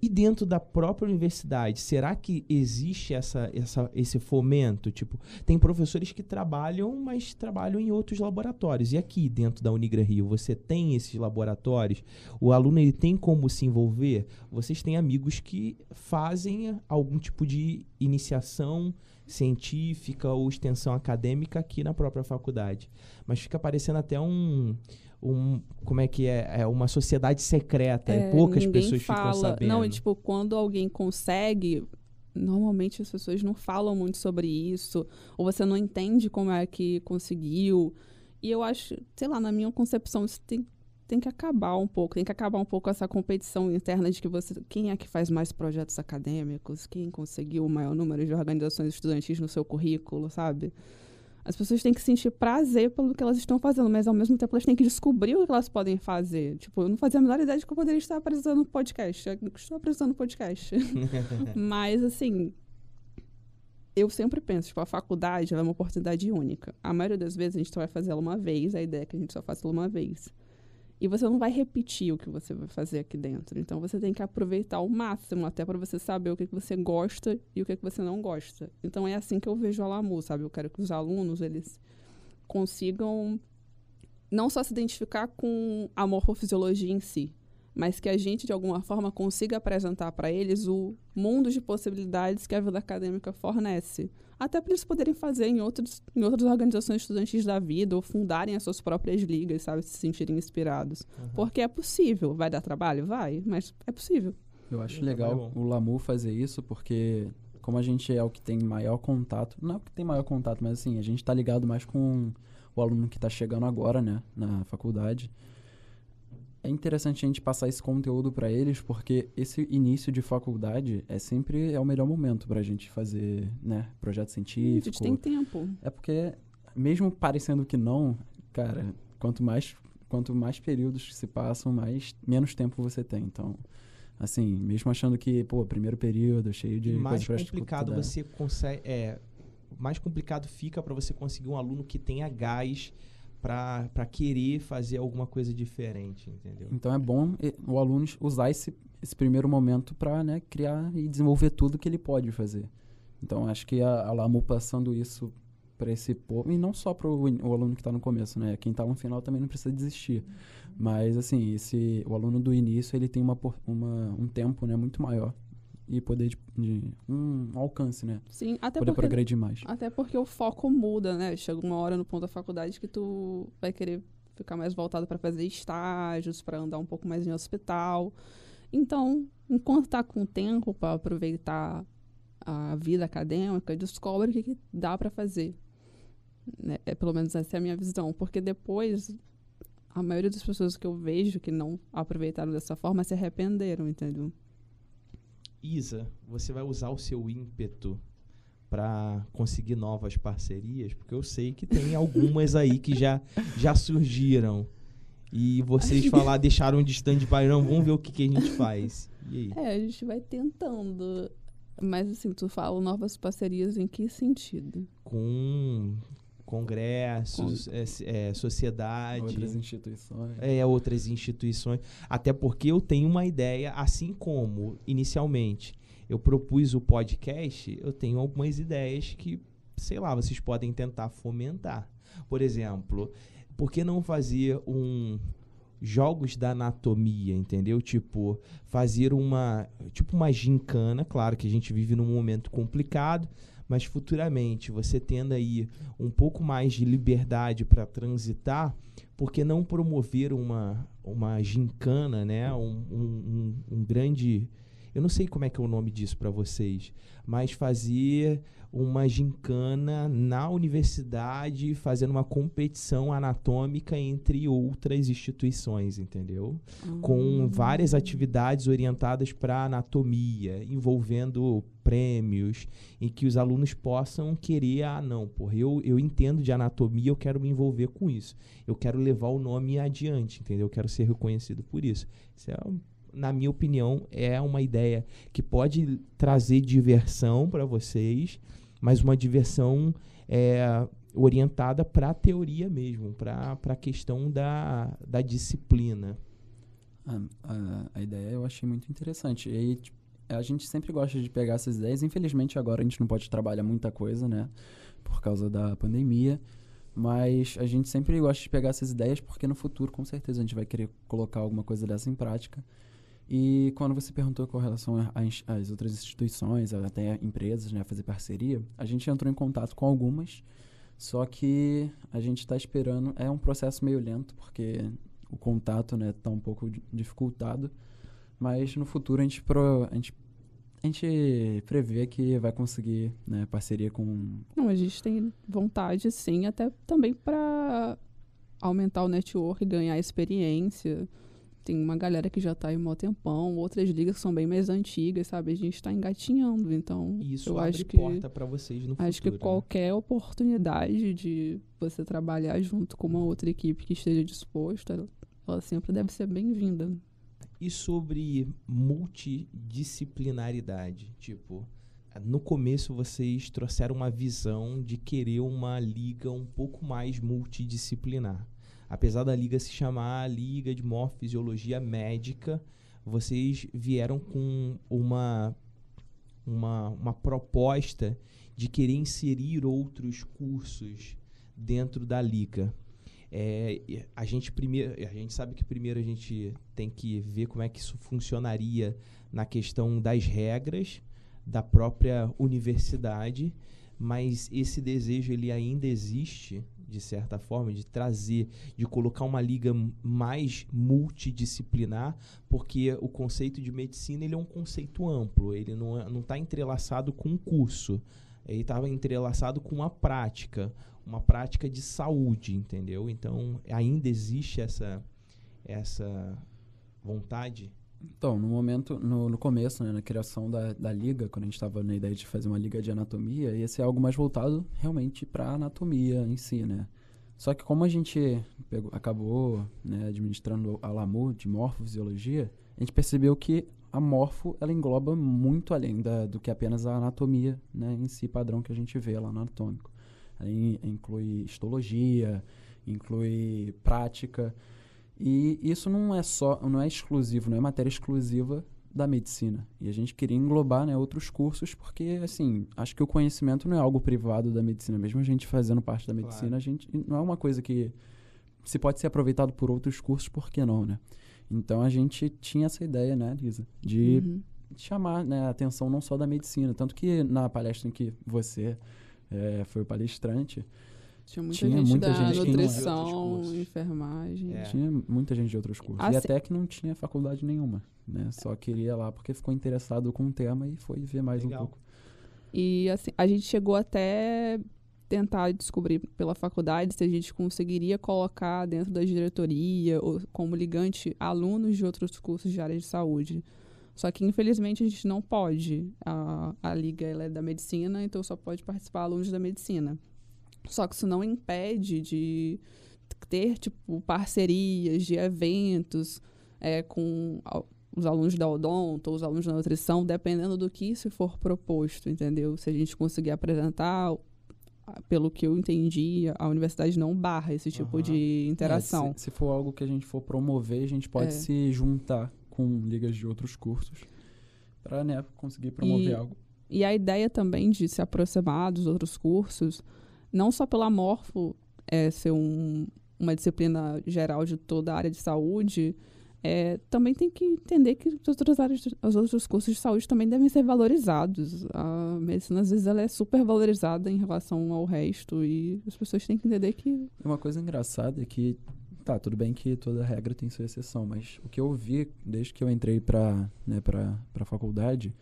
E dentro da própria universidade, será que existe essa, essa, esse fomento? Tipo, tem professores que trabalham, mas trabalham em outros laboratórios. E aqui dentro da Unigra Rio, você tem esses laboratórios? O aluno ele tem como se envolver? Vocês têm amigos que fazem algum tipo de iniciação científica ou extensão acadêmica aqui na própria faculdade. Mas fica parecendo até um um, como é que é, é uma sociedade secreta, é, poucas pessoas fala, ficam sabendo. Não, e tipo, quando alguém consegue, normalmente as pessoas não falam muito sobre isso, ou você não entende como é que conseguiu. E eu acho, sei lá, na minha concepção, isso tem, tem que acabar um pouco, tem que acabar um pouco essa competição interna de que você, quem é que faz mais projetos acadêmicos, quem conseguiu o maior número de organizações estudantis no seu currículo, sabe? As pessoas têm que sentir prazer pelo que elas estão fazendo, mas ao mesmo tempo elas têm que descobrir o que elas podem fazer. Tipo, eu não fazia a menor ideia de que eu poderia estar apresentando um podcast. Eu estou apresentando um podcast. mas, assim, eu sempre penso, tipo, a faculdade é uma oportunidade única. A maioria das vezes a gente só vai fazer ela uma vez, a ideia é que a gente só faça ela uma vez. E você não vai repetir o que você vai fazer aqui dentro. Então você tem que aproveitar o máximo, até para você saber o que, que você gosta e o que, que você não gosta. Então é assim que eu vejo a Lamu, sabe? Eu quero que os alunos eles consigam não só se identificar com a morfofisiologia em si, mas que a gente, de alguma forma, consiga apresentar para eles o mundo de possibilidades que a vida acadêmica fornece. Até para eles poderem fazer em, outros, em outras organizações estudantis da vida ou fundarem as suas próprias ligas, sabe? Se sentirem inspirados. Uhum. Porque é possível. Vai dar trabalho? Vai, mas é possível. Eu acho legal o Lamu fazer isso, porque como a gente é o que tem maior contato, não é o que tem maior contato, mas assim, a gente está ligado mais com o aluno que está chegando agora, né, na faculdade é interessante a gente passar esse conteúdo para eles, porque esse início de faculdade é sempre é o melhor momento para a gente fazer, né, projeto científico. A gente tem tempo. É porque mesmo parecendo que não, cara, quanto mais quanto mais períodos se passam, mais menos tempo você tem. Então, assim, mesmo achando que, pô, primeiro período cheio de mais complicado você consegue, é, mais complicado fica para você conseguir um aluno que tenha gás para querer fazer alguma coisa diferente, entendeu? Então é bom o aluno usar esse, esse primeiro momento para né, criar e desenvolver tudo que ele pode fazer. Então acho que a, a Lamu passando isso para esse povo, e não só para o aluno que está no começo, né? Quem está no final também não precisa desistir. Mas assim, esse, o aluno do início ele tem uma, uma, um tempo né, muito maior e poder de, de, um alcance, né? Sim, até poder porque, progredir mais. Até porque o foco muda, né? Chega uma hora no ponto da faculdade que tu vai querer ficar mais voltado para fazer estágios, para andar um pouco mais em hospital. Então, enquanto tá com tempo para aproveitar a vida acadêmica, descobre o que, que dá para fazer. Né? É, pelo menos essa é a minha visão, porque depois a maioria das pessoas que eu vejo que não aproveitaram dessa forma se arrependeram, entendeu? Isa, você vai usar o seu ímpeto para conseguir novas parcerias? Porque eu sei que tem algumas aí que já, já surgiram. E vocês falar, deixaram de stand-by, não, vamos ver o que, que a gente faz. É, a gente vai tentando. Mas assim, tu fala novas parcerias em que sentido? Com congressos, é, é, sociedade. Outras instituições. É, outras instituições. Até porque eu tenho uma ideia, assim como inicialmente eu propus o podcast, eu tenho algumas ideias que, sei lá, vocês podem tentar fomentar. Por exemplo, por que não fazer um jogos da anatomia, entendeu? Tipo, fazer uma, tipo uma gincana, claro que a gente vive num momento complicado, mas futuramente você tendo aí um pouco mais de liberdade para transitar, por que não promover uma, uma gincana, né? um, um, um grande. Eu não sei como é que é o nome disso para vocês, mas fazer uma gincana na universidade, fazendo uma competição anatômica entre outras instituições, entendeu? Uhum. Com várias atividades orientadas para anatomia, envolvendo prêmios, em que os alunos possam querer, ah, não, porra, eu, eu entendo de anatomia, eu quero me envolver com isso. Eu quero levar o nome adiante, entendeu? Eu quero ser reconhecido por isso. Isso é na minha opinião, é uma ideia que pode trazer diversão para vocês, mas uma diversão é, orientada para a teoria mesmo, para a questão da, da disciplina. A, a, a ideia eu achei muito interessante. E tipo, a gente sempre gosta de pegar essas ideias. Infelizmente, agora a gente não pode trabalhar muita coisa, né? Por causa da pandemia. Mas a gente sempre gosta de pegar essas ideias porque no futuro, com certeza, a gente vai querer colocar alguma coisa dessa em prática. E quando você perguntou com relação às outras instituições, até empresas, né, fazer parceria, a gente entrou em contato com algumas, só que a gente está esperando. É um processo meio lento, porque o contato está né, tá um pouco dificultado, mas no futuro a gente, pro, a gente a gente prevê que vai conseguir né, parceria com. Não, a gente tem vontade, sim, até também para aumentar o network, ganhar experiência. Tem uma galera que já está em mó tempão, outras ligas que são bem mais antigas, sabe? A gente está engatinhando, então. Isso eu acho porta para vocês no acho futuro. que né? qualquer oportunidade de você trabalhar junto com uma outra equipe que esteja disposta, ela sempre deve ser bem-vinda. E sobre multidisciplinaridade? Tipo, no começo vocês trouxeram uma visão de querer uma liga um pouco mais multidisciplinar. Apesar da liga se chamar Liga de Morfisiologia Médica, vocês vieram com uma, uma, uma proposta de querer inserir outros cursos dentro da liga. É, a gente primeiro, a gente sabe que primeiro a gente tem que ver como é que isso funcionaria na questão das regras da própria universidade, mas esse desejo ele ainda existe de certa forma de trazer, de colocar uma liga mais multidisciplinar, porque o conceito de medicina ele é um conceito amplo, ele não é, está entrelaçado com um curso, ele estava entrelaçado com uma prática uma prática de saúde, entendeu? Então, ainda existe essa, essa vontade? Então, no momento, no, no começo, né, na criação da, da liga, quando a gente estava na ideia de fazer uma liga de anatomia, ia ser algo mais voltado realmente para anatomia em si, né? Só que como a gente pegou, acabou né, administrando a LAMU de morfofisiologia, a gente percebeu que a morfo ela engloba muito além da, do que apenas a anatomia né, em si padrão que a gente vê lá no anatômico. Aí inclui histologia, inclui prática. E isso não é só, não é exclusivo, não é matéria exclusiva da medicina. E a gente queria englobar né, outros cursos, porque, assim, acho que o conhecimento não é algo privado da medicina. Mesmo a gente fazendo parte da medicina, claro. a gente não é uma coisa que se pode ser aproveitado por outros cursos, por que não, né? Então a gente tinha essa ideia, né, Lisa, de uhum. chamar né, a atenção não só da medicina. Tanto que na palestra em que você é, foi o palestrante. Tinha muita tinha gente muita da gente nutrição, enfermagem. É. Tinha muita gente de outros cursos. e até que não tinha faculdade nenhuma, né? Só queria lá porque ficou interessado com o tema e foi ver mais Legal. um pouco. E assim, a gente chegou até tentar descobrir pela faculdade se a gente conseguiria colocar dentro da diretoria ou como ligante alunos de outros cursos de área de saúde. Só que, infelizmente, a gente não pode. A, a liga ela é da medicina, então só pode participar alunos da medicina. Só que isso não impede de ter, tipo, parcerias de eventos é, com os alunos da odonto, os alunos da nutrição, dependendo do que se for proposto, entendeu? Se a gente conseguir apresentar, pelo que eu entendi, a universidade não barra esse tipo uhum. de interação. É, se, se, for algo que a gente for promover, a gente pode é. se juntar com ligas de outros cursos para né, conseguir promover e, algo. E a ideia também de se aproximar dos outros cursos, não só pela Morfo é, ser um, uma disciplina geral de toda a área de saúde, é, também tem que entender que as outras áreas, os outros cursos de saúde também devem ser valorizados. A medicina, às vezes, ela é super valorizada em relação ao resto e as pessoas têm que entender que... Uma coisa engraçada é que tá, tudo bem que toda regra tem sua exceção, mas o que eu vi desde que eu entrei para né, pra faculdade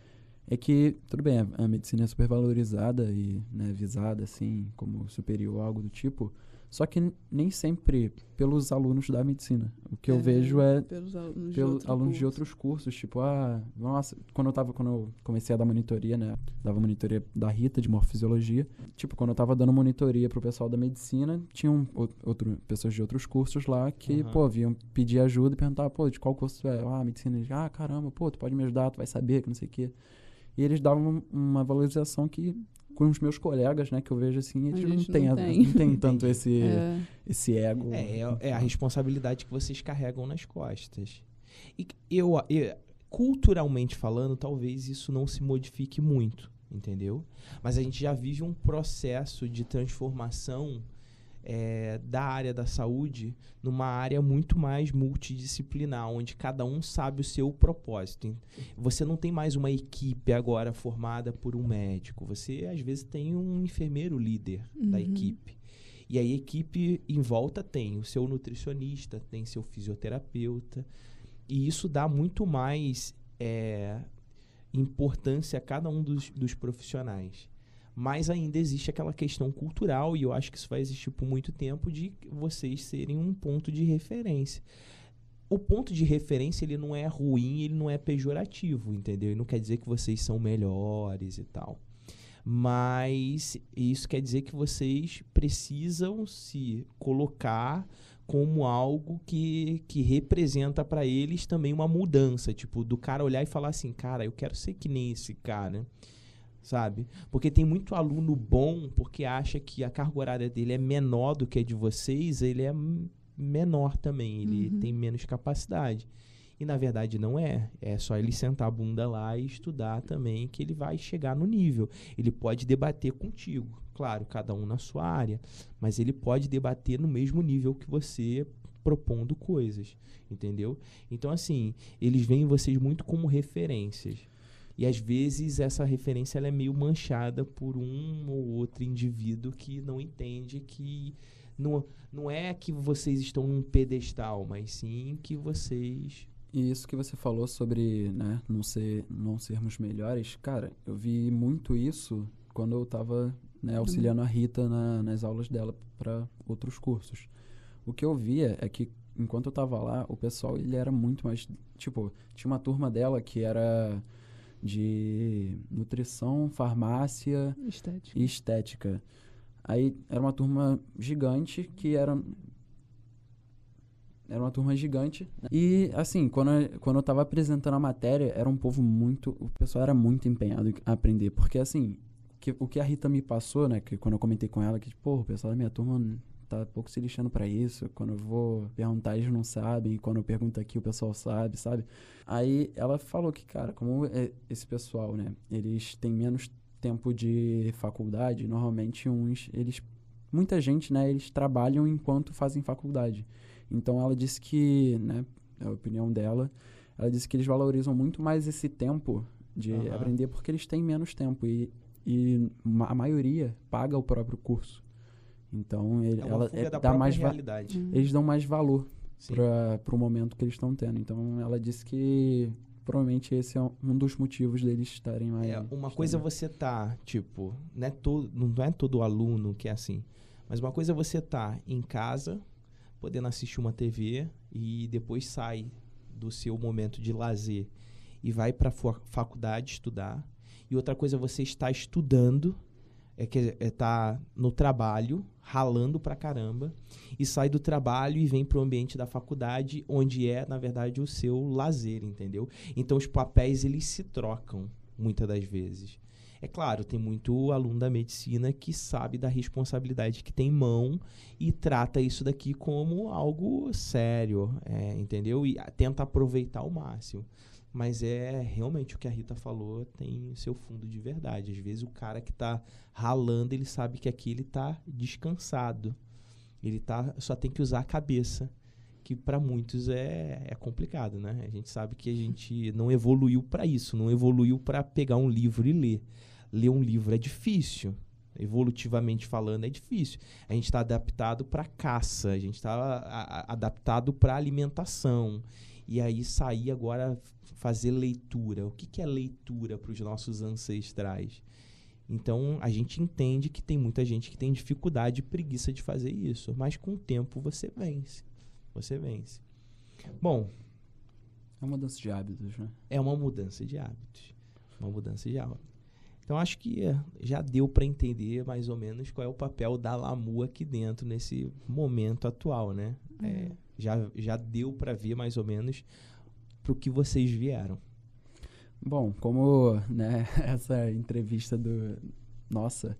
é que, tudo bem, a, a medicina é super valorizada e né, visada, assim, como superior, algo do tipo, só que nem sempre pelos alunos da medicina. O que é, eu vejo é pelos alunos, pelos de, alunos de outros cursos, tipo, ah, nossa, quando eu tava quando eu comecei a dar monitoria, né, dava monitoria da Rita de morfisiologia, tipo, quando eu tava dando monitoria pro pessoal da medicina, tinham outro pessoas de outros cursos lá que, uhum. pô, vinham pedir ajuda e perguntar, pô, de qual curso tu é? Ah, medicina, ah, caramba, pô, tu pode me ajudar, tu vai saber, que não sei o quê. E eles davam uma valorização que com os meus colegas, né, que eu vejo assim, eles não têm, não tem. não tem tanto esse, é. esse ego. É, é, é, a responsabilidade que vocês carregam nas costas. E eu, eu, culturalmente falando, talvez isso não se modifique muito, entendeu? Mas a gente já vive um processo de transformação é, da área da saúde numa área muito mais multidisciplinar, onde cada um sabe o seu propósito. Você não tem mais uma equipe agora formada por um médico. Você, às vezes, tem um enfermeiro líder uhum. da equipe. E a equipe em volta tem o seu nutricionista, tem seu fisioterapeuta. E isso dá muito mais é, importância a cada um dos, dos profissionais mas ainda existe aquela questão cultural, e eu acho que isso vai existir por muito tempo, de vocês serem um ponto de referência. O ponto de referência, ele não é ruim, ele não é pejorativo, entendeu? Ele não quer dizer que vocês são melhores e tal. Mas isso quer dizer que vocês precisam se colocar como algo que, que representa para eles também uma mudança, tipo, do cara olhar e falar assim, cara, eu quero ser que nem esse cara sabe? Porque tem muito aluno bom porque acha que a carga horária dele é menor do que a de vocês, ele é menor também, ele uhum. tem menos capacidade. E na verdade não é. É só ele sentar a bunda lá e estudar também que ele vai chegar no nível. Ele pode debater contigo, claro, cada um na sua área, mas ele pode debater no mesmo nível que você propondo coisas, entendeu? Então assim, eles veem vocês muito como referências. E às vezes essa referência ela é meio manchada por um ou outro indivíduo que não entende que não, não é que vocês estão num pedestal, mas sim que vocês. E isso que você falou sobre né, não, ser, não sermos melhores, cara, eu vi muito isso quando eu estava né, auxiliando a Rita na, nas aulas dela para outros cursos. O que eu via é que enquanto eu estava lá, o pessoal ele era muito mais. Tipo, tinha uma turma dela que era de nutrição, farmácia estética. e estética. Aí era uma turma gigante que era era uma turma gigante. E, assim, quando, eu, quando eu tava apresentando a matéria, era um povo muito. O pessoal era muito empenhado em aprender. Porque, assim, que, o que a Rita me passou, né? Que quando eu comentei com ela, que, tipo, o pessoal da minha turma tá pouco se lixando para isso. Quando eu vou perguntar, eles não sabem. Quando eu pergunto aqui, o pessoal sabe, sabe? Aí ela falou que, cara, como é esse pessoal, né? Eles têm menos tempo de faculdade, normalmente uns, eles... Muita gente, né? Eles trabalham enquanto fazem faculdade. Então ela disse que, né? É a opinião dela. Ela disse que eles valorizam muito mais esse tempo de uhum. aprender porque eles têm menos tempo. E, e a maioria paga o próprio curso. Então, ele, é ela é, dá mais realidade. Hum. Eles dão mais valor para o momento que eles estão tendo. Então, ela disse que provavelmente esse é um dos motivos deles estarem mais. É, uma coisa é você tá, tipo, não é, todo, não é todo aluno que é assim. Mas uma coisa é você tá em casa, podendo assistir uma TV e depois sai do seu momento de lazer e vai para a faculdade estudar. E outra coisa é você estar estudando é que é tá no trabalho, ralando pra caramba, e sai do trabalho e vem pro ambiente da faculdade, onde é, na verdade, o seu lazer, entendeu? Então os papéis eles se trocam muitas das vezes. É claro, tem muito aluno da medicina que sabe da responsabilidade que tem em mão e trata isso daqui como algo sério, é, entendeu? E tenta aproveitar ao máximo. Mas é realmente o que a Rita falou tem seu fundo de verdade. Às vezes o cara que está ralando, ele sabe que aqui ele está descansado. Ele tá, só tem que usar a cabeça, que para muitos é, é complicado, né? A gente sabe que a gente não evoluiu para isso, não evoluiu para pegar um livro e ler. Ler um livro é difícil, evolutivamente falando, é difícil. A gente está adaptado para caça, a gente está adaptado para alimentação. E aí sair agora fazer leitura. O que, que é leitura para os nossos ancestrais? Então a gente entende que tem muita gente que tem dificuldade e preguiça de fazer isso, mas com o tempo você vence. Você vence. Bom, é uma mudança de hábitos, né? É uma mudança de hábitos. Uma mudança de hábitos. Então acho que já deu para entender mais ou menos qual é o papel da Lamu aqui dentro nesse momento atual, né? Uhum. É, já, já deu para ver mais ou menos para o que vocês vieram? Bom, como né, essa entrevista do nossa,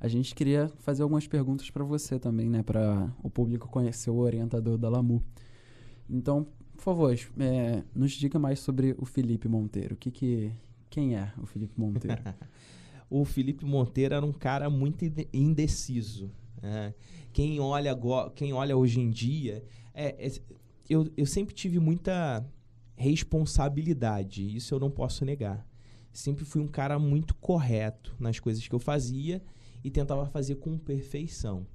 a gente queria fazer algumas perguntas para você também, né, para o público conhecer o orientador da Lamu. Então, por favor, é, nos diga mais sobre o Felipe Monteiro. O que que, quem é o Felipe Monteiro? o Felipe Monteiro era um cara muito indeciso. Né? Quem, olha, quem olha hoje em dia. É, é, eu, eu sempre tive muita responsabilidade, isso eu não posso negar. Sempre fui um cara muito correto nas coisas que eu fazia e tentava fazer com perfeição.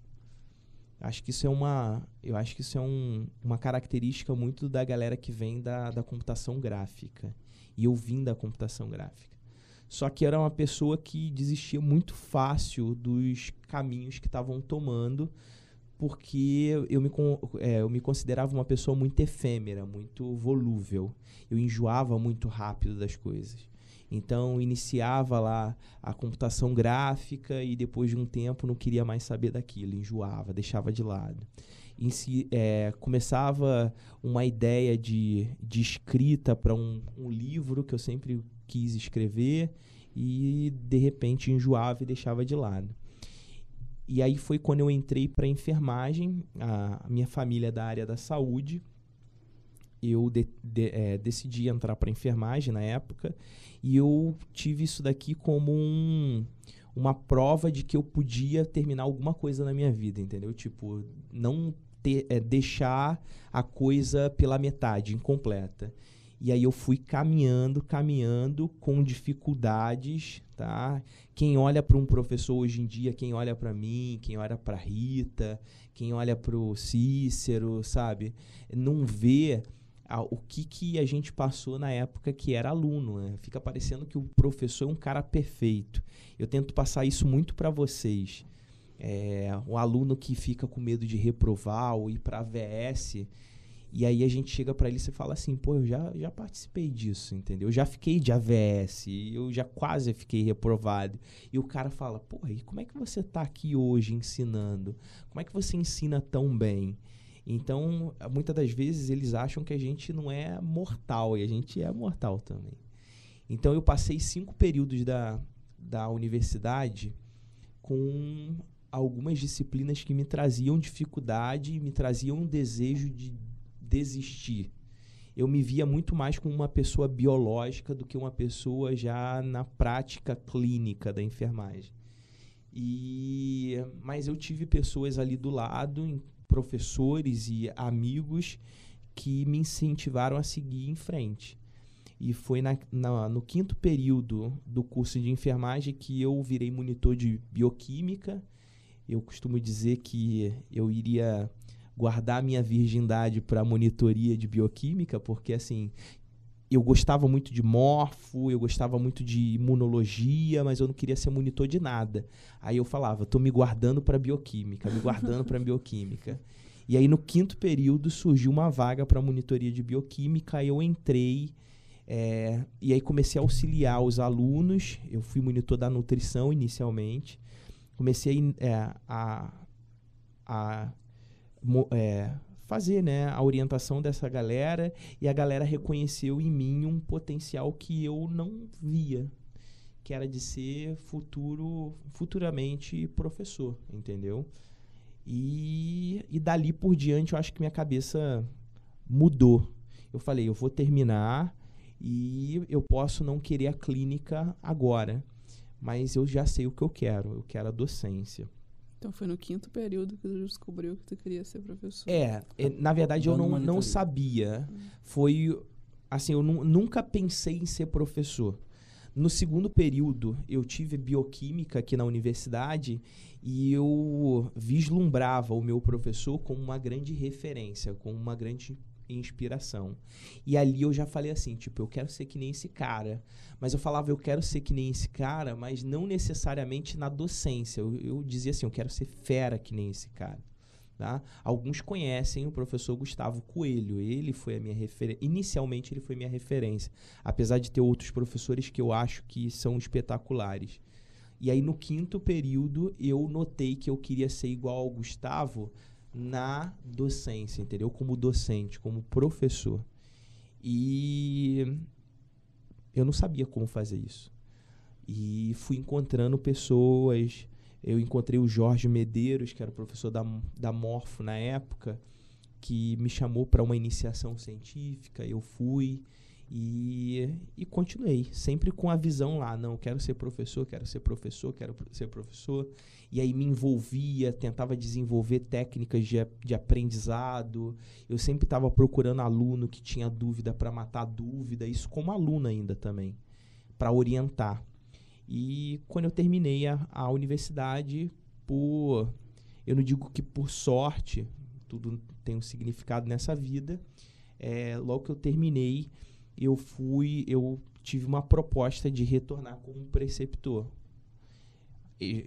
Acho que isso é uma, eu acho que isso é um, uma característica muito da galera que vem da, da computação gráfica. E eu vim da computação gráfica. Só que era uma pessoa que desistia muito fácil dos caminhos que estavam tomando, porque eu me, é, eu me considerava uma pessoa muito efêmera, muito volúvel. Eu enjoava muito rápido das coisas. Então, iniciava lá a computação gráfica e depois de um tempo não queria mais saber daquilo, enjoava, deixava de lado. Si, é, começava uma ideia de, de escrita para um, um livro que eu sempre quis escrever e de repente enjoava e deixava de lado. E aí foi quando eu entrei para enfermagem, a, minha família é da área da saúde, eu de, de, é, decidi entrar para enfermagem na época e eu tive isso daqui como um, uma prova de que eu podia terminar alguma coisa na minha vida, entendeu? Tipo, não ter, é, deixar a coisa pela metade, incompleta. E aí eu fui caminhando, caminhando com dificuldades, tá? Quem olha para um professor hoje em dia, quem olha para mim, quem olha para Rita, quem olha para o Cícero, sabe? Não vê a, o que, que a gente passou na época que era aluno. Né? Fica parecendo que o professor é um cara perfeito. Eu tento passar isso muito para vocês. É, um aluno que fica com medo de reprovar ou ir para a VS. E aí a gente chega para ele e fala assim, pô, eu já, já participei disso, entendeu? Eu já fiquei de AVS, eu já quase fiquei reprovado. E o cara fala, pô, e como é que você está aqui hoje ensinando? Como é que você ensina tão bem? Então, muitas das vezes eles acham que a gente não é mortal e a gente é mortal também. Então, eu passei cinco períodos da, da universidade com algumas disciplinas que me traziam dificuldade me traziam um desejo de desistir. Eu me via muito mais como uma pessoa biológica do que uma pessoa já na prática clínica da enfermagem. E mas eu tive pessoas ali do lado, professores e amigos que me incentivaram a seguir em frente. E foi na, na, no quinto período do curso de enfermagem que eu virei monitor de bioquímica. Eu costumo dizer que eu iria guardar minha virgindade para monitoria de bioquímica, porque assim, eu gostava muito de morfo, eu gostava muito de imunologia, mas eu não queria ser monitor de nada. Aí eu falava, tô me guardando para bioquímica, me guardando para bioquímica. E aí no quinto período surgiu uma vaga para monitoria de bioquímica, eu entrei é, e aí comecei a auxiliar os alunos. Eu fui monitor da nutrição inicialmente. Comecei é, a, a é, fazer né, a orientação dessa galera e a galera reconheceu em mim um potencial que eu não via, que era de ser futuro, futuramente professor, entendeu? E, e dali por diante eu acho que minha cabeça mudou. Eu falei, eu vou terminar e eu posso não querer a clínica agora, mas eu já sei o que eu quero, eu quero a docência. Então foi no quinto período que tu descobriu que tu queria ser professor. É, é na verdade eu não, não sabia. Hum. Foi assim, eu nunca pensei em ser professor. No segundo período, eu tive bioquímica aqui na universidade e eu vislumbrava o meu professor como uma grande referência, como uma grande inspiração. E ali eu já falei assim, tipo, eu quero ser que nem esse cara. Mas eu falava, eu quero ser que nem esse cara, mas não necessariamente na docência. Eu, eu dizia assim, eu quero ser fera que nem esse cara. Tá? Alguns conhecem o professor Gustavo Coelho. Ele foi a minha referência. Inicialmente, ele foi minha referência. Apesar de ter outros professores que eu acho que são espetaculares. E aí, no quinto período, eu notei que eu queria ser igual ao Gustavo, na docência, entendeu? Como docente, como professor. E eu não sabia como fazer isso. E fui encontrando pessoas. Eu encontrei o Jorge Medeiros, que era professor da, da Morfo na época, que me chamou para uma iniciação científica. Eu fui e, e continuei, sempre com a visão lá, não, quero ser professor, quero ser professor, quero ser professor. E aí me envolvia, tentava desenvolver técnicas de, de aprendizado. Eu sempre estava procurando aluno que tinha dúvida para matar dúvida, isso como aluno ainda também, para orientar. E quando eu terminei a, a universidade, por eu não digo que por sorte, tudo tem um significado nessa vida. É, logo que eu terminei, eu fui, eu tive uma proposta de retornar como preceptor.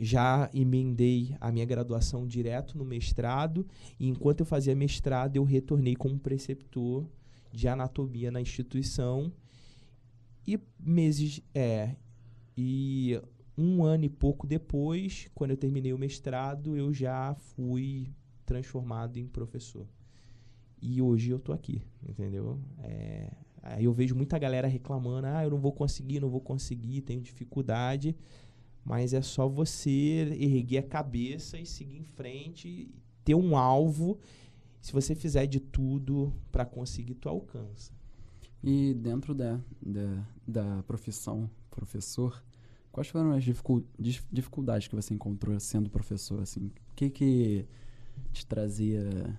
Já emendei a minha graduação direto no mestrado, e enquanto eu fazia mestrado, eu retornei como preceptor de anatomia na instituição. E meses, é, e um ano e pouco depois, quando eu terminei o mestrado, eu já fui transformado em professor. E hoje eu tô aqui, entendeu? É, aí eu vejo muita galera reclamando, ah, eu não vou conseguir, não vou conseguir, tenho dificuldade. Mas é só você erguer a cabeça e seguir em frente, ter um alvo. Se você fizer de tudo para conseguir, tu alcança. E dentro da, da, da profissão professor, quais foram as dificuldades que você encontrou sendo professor? Assim? O que, que te trazia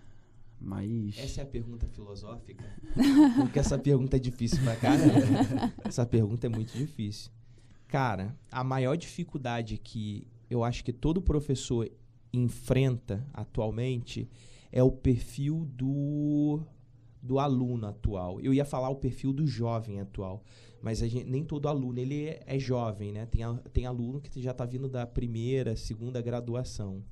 mais. Essa é a pergunta filosófica? Porque essa pergunta é difícil pra caramba. essa pergunta é muito difícil. Cara, a maior dificuldade que eu acho que todo professor enfrenta atualmente é o perfil do, do aluno atual. Eu ia falar o perfil do jovem atual, mas gente, nem todo aluno ele é, é jovem, né? Tem, tem aluno que já está vindo da primeira, segunda graduação.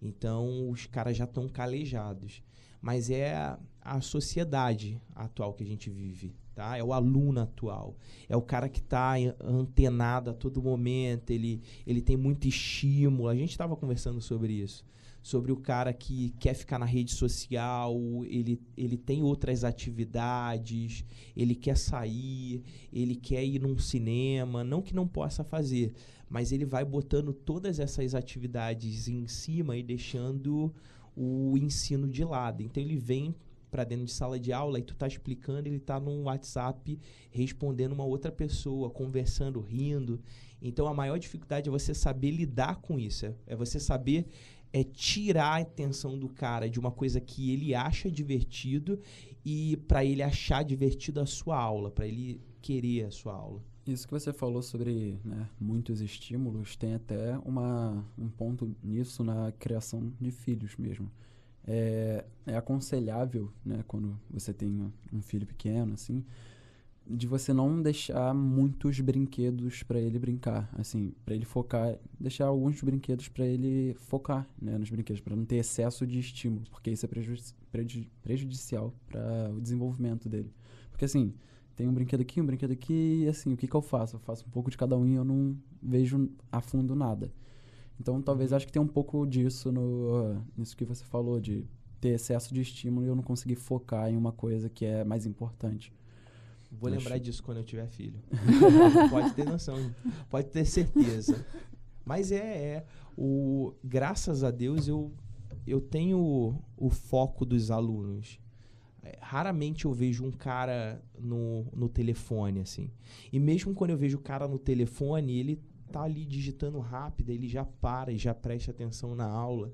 Então, os caras já estão calejados. Mas é a, sociedade atual que a gente vive, tá? É o aluno atual. É o cara que está antenado a todo momento, ele, ele tem muito estímulo. A gente estava conversando sobre isso sobre o cara que quer ficar na rede social, ele, ele tem outras atividades, ele quer sair, ele quer ir num cinema, não que não possa fazer, mas ele vai botando todas essas atividades em cima e deixando o ensino de lado. Então ele vem para dentro de sala de aula e tu tá explicando, ele tá no WhatsApp respondendo uma outra pessoa, conversando, rindo. Então a maior dificuldade é você saber lidar com isso, é você saber é tirar a atenção do cara de uma coisa que ele acha divertido e para ele achar divertido a sua aula, para ele querer a sua aula. Isso que você falou sobre né, muitos estímulos tem até uma, um ponto nisso na criação de filhos mesmo. É, é aconselhável, né, quando você tem um filho pequeno, assim, de você não deixar muitos brinquedos para ele brincar, assim, para ele focar, deixar alguns brinquedos para ele focar, né, nos brinquedos, para não ter excesso de estímulo, porque isso é prejudici prejudicial para o desenvolvimento dele. Porque assim, tem um brinquedo aqui, um brinquedo aqui, e assim, o que que eu faço? Eu faço um pouco de cada um e eu não vejo a fundo nada. Então, talvez uhum. acho que tem um pouco disso no nisso que você falou de ter excesso de estímulo e eu não conseguir focar em uma coisa que é mais importante. Vou lembrar disso quando eu tiver filho. pode ter noção, pode ter certeza. Mas é, é o graças a Deus eu eu tenho o foco dos alunos. É, raramente eu vejo um cara no, no telefone assim. E mesmo quando eu vejo o cara no telefone, ele tá ali digitando rápido, ele já para e já presta atenção na aula.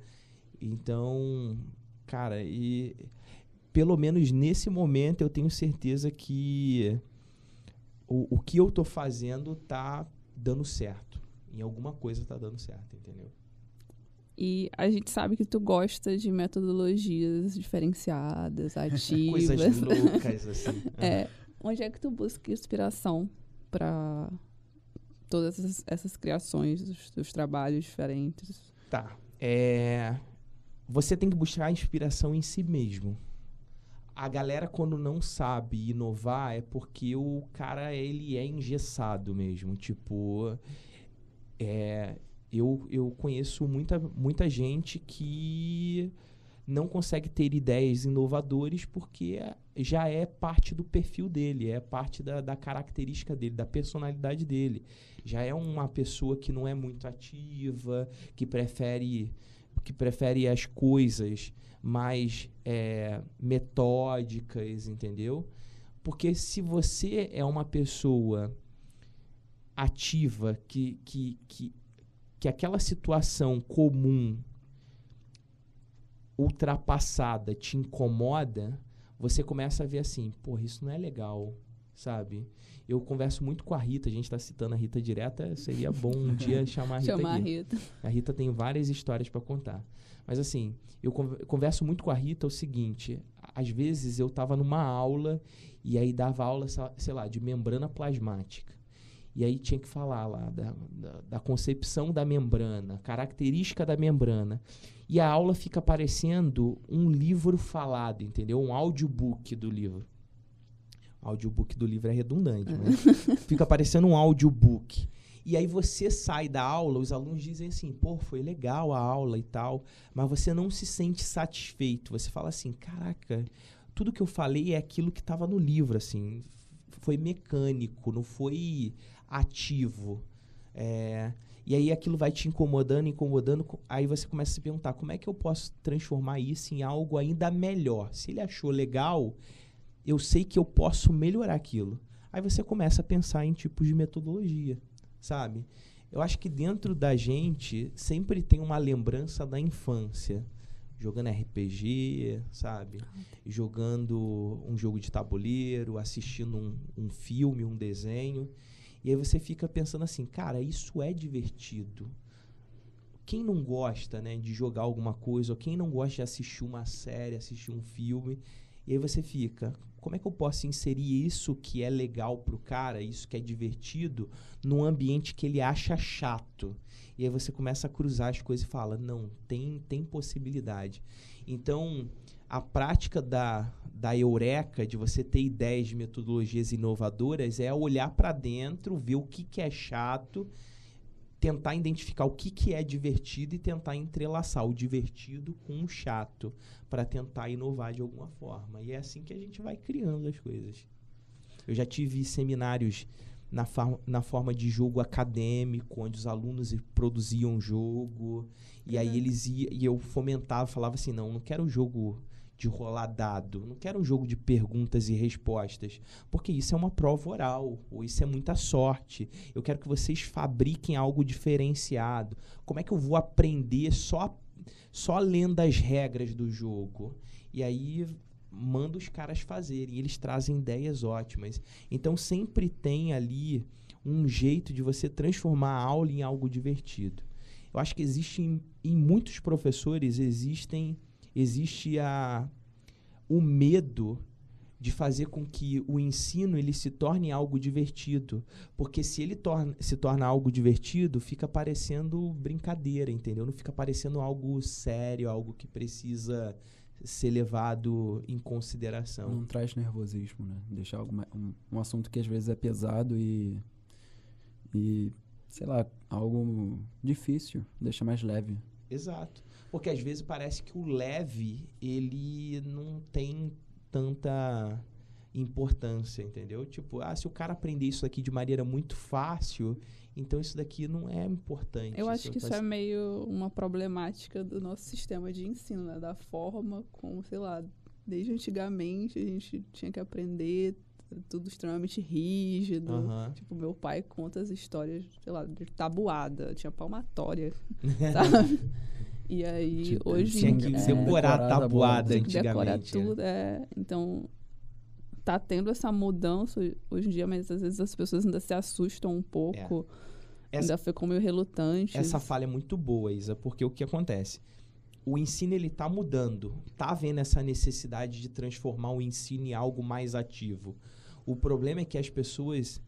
Então, cara, e pelo menos nesse momento, eu tenho certeza que o, o que eu estou fazendo está dando certo. Em alguma coisa está dando certo, entendeu? E a gente sabe que tu gosta de metodologias diferenciadas, ativas. Coisas loucas, assim. é. Onde é que tu busca inspiração para todas essas, essas criações, os teus trabalhos diferentes? Tá. É... Você tem que buscar inspiração em si mesmo a galera quando não sabe inovar é porque o cara ele é engessado mesmo, tipo é, eu, eu conheço muita, muita gente que não consegue ter ideias inovadoras porque já é parte do perfil dele, é parte da, da característica dele, da personalidade dele. Já é uma pessoa que não é muito ativa, que prefere que prefere as coisas mais é, metódicas, entendeu? Porque se você é uma pessoa ativa, que, que, que, que aquela situação comum ultrapassada te incomoda, você começa a ver assim, porra, isso não é legal, sabe? Eu converso muito com a Rita, a gente está citando a Rita direta, seria bom um dia chamar a Rita Chamar a. Rita. A Rita tem várias histórias para contar. Mas assim, eu con- eu converso muito com a Rita o seguinte: às vezes eu tava numa aula e aí dava aula, sei lá, de membrana plasmática. E aí tinha que falar lá da, da, da concepção da membrana, característica da membrana. E a aula fica parecendo um livro falado, entendeu? Um audiobook do livro. Audiobook do livro é redundante, mas fica parecendo um audiobook. E aí você sai da aula, os alunos dizem assim, pô, foi legal a aula e tal, mas você não se sente satisfeito. Você fala assim, caraca, tudo que eu falei é aquilo que estava no livro, assim, foi mecânico, não foi ativo. É, e aí aquilo vai te incomodando, incomodando. co- Aí você começa a se perguntar, como é que eu posso transformar isso em algo ainda melhor? Se ele achou legal, eu sei que eu posso melhorar aquilo. Aí você começa a pensar em tipos de metodologia, sabe? Eu acho que dentro da gente sempre tem uma lembrança da infância. Jogando RPG, sabe? Jogando um jogo de tabuleiro, assistindo um, um filme, um desenho. E aí você fica pensando assim, cara, isso é divertido. Quem não gosta, né, de jogar alguma coisa, ou quem não gosta de assistir uma série, assistir um filme, e aí você fica, como é que eu posso inserir isso que é legal pro cara, isso que é divertido, num ambiente que ele acha chato? E aí você começa a cruzar as coisas e fala, não, tem, tem possibilidade. Então, a prática da, da eureka, de você ter ideias de metodologias inovadoras, é olhar para dentro, ver o que, que é chato, tentar identificar o que, que é divertido e tentar entrelaçar o divertido com o chato para tentar inovar de alguma forma. E é assim que a gente vai criando as coisas. Eu já tive seminários na, na forma de jogo acadêmico, onde os alunos produziam jogo, e aí Legal. eles iam, e eu fomentava, falava assim, não, não quero jogo de rolar dado, não quero um jogo de perguntas e respostas, porque isso é uma prova oral, ou isso é muita sorte. Eu quero que vocês fabriquem algo diferenciado. Como é que eu vou aprender só só lendo as regras do jogo? E aí manda os caras fazerem, eles trazem ideias ótimas. Então sempre tem ali um jeito de você transformar a aula em algo divertido. Eu acho que existe em, em muitos professores existem existe a o medo de fazer com que o ensino ele se torne algo divertido, porque se ele torna, se torna algo divertido, fica parecendo brincadeira, entendeu? Não fica parecendo algo sério, algo que precisa ser levado em consideração. Não traz nervosismo, né? Deixar alguma, um, um assunto que às vezes é pesado e. E, sei lá, algo difícil, deixa mais leve. Exato. Porque às vezes parece que o leve, ele não tem tanta importância, entendeu? Tipo, ah, se o cara aprender isso aqui de maneira muito fácil, então isso daqui não é importante. Eu acho que isso é meio uma problemática do nosso sistema de ensino, né? Da forma como, sei lá, desde antigamente a gente tinha que aprender tudo extremamente rígido. Aham. Tipo, meu pai conta as histórias, sei lá, de tabuada, tinha palmatória, sabe? E aí, Tipo, hoje Tinha em- que é, decorar Decorar a tabuada decorar antigamente. né? tudo, é. Então, tá tendo essa mudança hoje em dia, mas às vezes as pessoas ainda se assustam um pouco. É. Essa- Ainda ficam meio relutantes. Essa falha é muito boa, Isa, porque o que acontece? O ensino ele tá mudando, tá havendo essa necessidade de transformar o ensino em algo mais ativo. O problema é que as pessoas,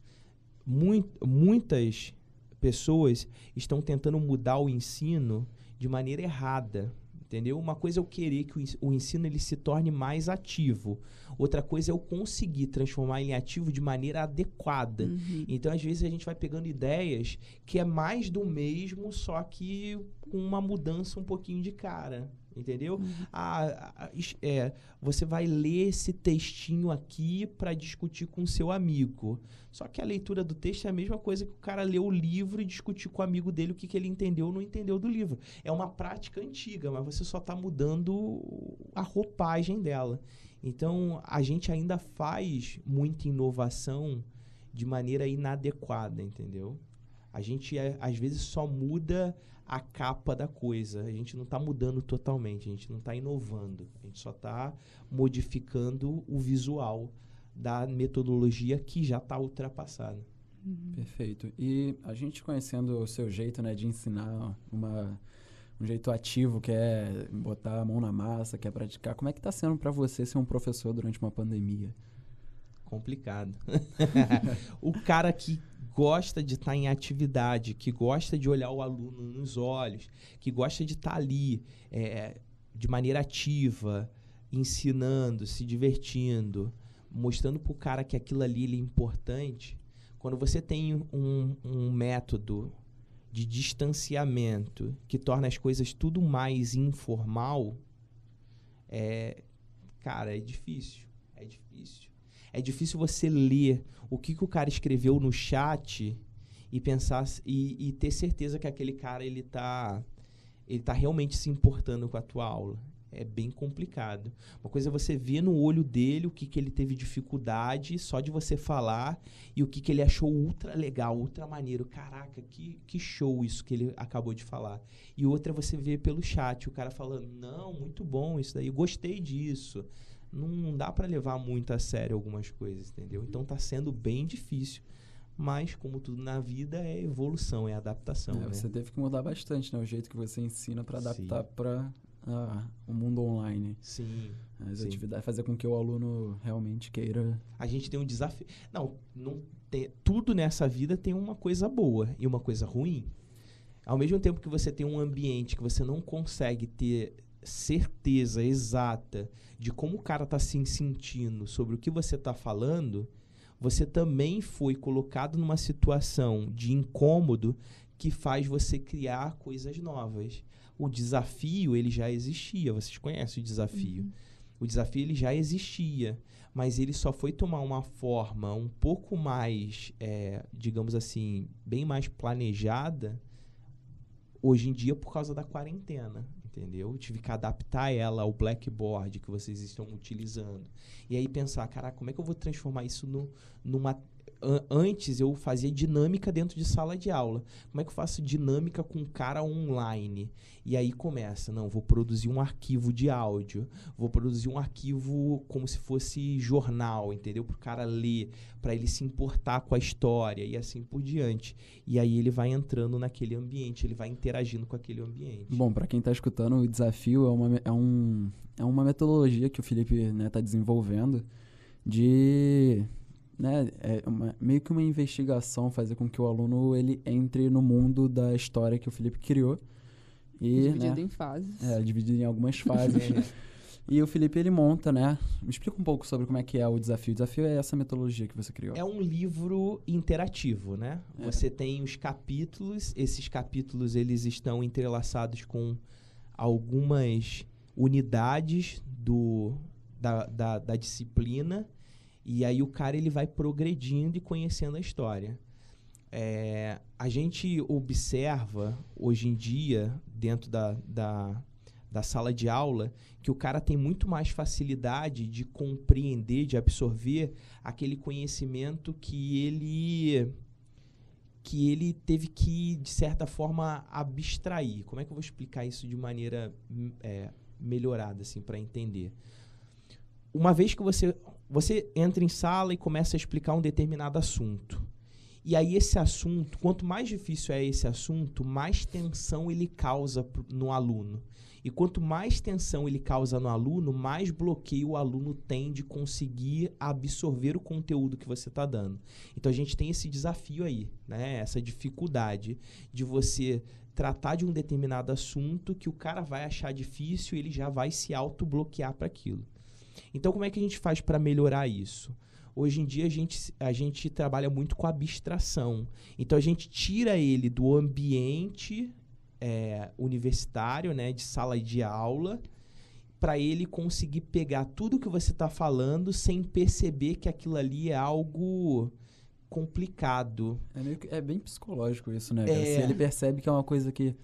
mui- muitas pessoas estão tentando mudar o ensino de maneira errada, entendeu? Uma coisa é eu querer que o ens- o ensino ele se torne mais ativo, outra coisa é eu conseguir transformar ele em ativo de maneira adequada. Uhum. Então, às vezes, a gente vai pegando ideias que é mais do mesmo, só que com uma mudança um pouquinho de cara. Entendeu? Uhum. Ah, é, você vai ler esse textinho aqui para discutir com seu amigo. Só que a leitura do texto é a mesma coisa que o cara ler o livro e discutir com o amigo dele o que, que ele entendeu ou não entendeu do livro. É uma prática antiga, mas você só está mudando a roupagem dela. Então, a gente ainda faz muita inovação de maneira inadequada, entendeu? A gente, é, às vezes, só muda a capa da coisa. A gente não está mudando totalmente, a gente não está inovando. A gente só está modificando o visual da metodologia que já está ultrapassada. Uhum. Perfeito. E a gente conhecendo o seu jeito né, de ensinar uma, um jeito ativo, que é botar a mão na massa, que é praticar, como é que está sendo para você ser um professor durante uma pandemia? Complicado. o cara que gosta de estar tá em atividade, que gosta de olhar o aluno nos olhos, que gosta de estar tá ali é, de maneira ativa, ensinando, se divertindo, mostrando para o cara que aquilo ali é importante. Quando você tem um, um método de distanciamento que torna as coisas tudo mais informal, é, cara, é difícil. É difícil. É difícil você ler o que, que o cara escreveu no chat e pensar e, e, ter certeza que aquele cara ele tá ele tá realmente se importando com a tua aula. É bem complicado. Uma coisa é você ver no olho dele o que, que ele teve dificuldade só de você falar e o que, que ele achou ultra legal, ultra maneiro. Caraca, que, que show isso que ele acabou de falar. E outra é você ver pelo chat o cara falando: Não, muito bom isso daí, gostei disso não, não dá para levar muito a sério algumas coisas, entendeu? Então está sendo bem difícil. Mas, como tudo na vida, é evolução, é adaptação. É, né? Você teve que mudar bastante, né? O jeito que você ensina para adaptar para ah, o mundo online. Sim. As sim. atividades, fazer com que o aluno realmente queira. A gente tem um desafio. Não, não tem, tudo nessa vida tem uma coisa boa e uma coisa ruim. Ao mesmo tempo que você tem um ambiente que você não consegue ter certeza exata de como o cara está se sentindo sobre o que você está falando, você também foi colocado numa situação de incômodo que faz você criar coisas novas. O desafio, ele já existia, vocês conhecem o desafio. Uhum. O desafio, ele já existia, mas ele só foi tomar uma forma um pouco mais, é, digamos assim, bem mais planejada hoje em dia por causa da quarentena entendeu? Tive que adaptar ela ao blackboard que vocês estão utilizando. E aí pensar, cara, como é que eu vou transformar isso no, numa antes eu fazia dinâmica dentro de sala de aula. Como é que eu faço dinâmica com cara online? E aí começa, não, vou produzir um arquivo de áudio, vou produzir um arquivo como se fosse jornal, entendeu? Para o cara ler, para ele se importar com a história e assim por diante. E aí ele vai entrando naquele ambiente, ele vai interagindo com aquele ambiente. Bom, para quem está escutando, o desafio é uma, é, um, é uma metodologia que o Felipe está né, tá desenvolvendo de né, é uma, meio que uma investigação, fazer com que o aluno ele entre no mundo da história que o Felipe criou. E, dividido né, em fases. É, dividido em algumas fases. e o Felipe ele monta, né? Me explica um pouco sobre como é que é o desafio. O desafio é essa metodologia que você criou. É um livro interativo, né? É. Você tem os capítulos, esses capítulos eles estão entrelaçados com algumas unidades do, da, da, da disciplina e aí o cara ele vai progredindo e conhecendo a história. É, a gente observa hoje em dia, dentro da, da, da sala de aula, que o cara tem muito mais facilidade de compreender, de absorver aquele conhecimento que ele que ele teve que, de certa forma, abstrair. Como é que eu vou explicar isso de maneira é, melhorada, assim, para entender? Uma vez que você você entra em sala e começa a explicar um determinado assunto. E aí esse assunto, quanto mais difícil é esse assunto, mais tensão ele causa no aluno. E quanto mais tensão ele causa no aluno, mais bloqueio o aluno tem de conseguir absorver o conteúdo que você está dando. Então a gente tem esse desafio aí, né? Essa dificuldade de você tratar de um determinado assunto que o cara vai achar difícil e ele já vai se auto-bloquear para aquilo. Então, como é que a gente faz para melhorar isso? Hoje em dia, a gente, a gente trabalha muito com abstração. Então, a gente tira ele do ambiente é, universitário, né, de sala de aula, para ele conseguir pegar tudo que você está falando sem perceber que aquilo ali é algo complicado. É, meio que- é bem psicológico isso, né? É. Se ele percebe que é uma coisa que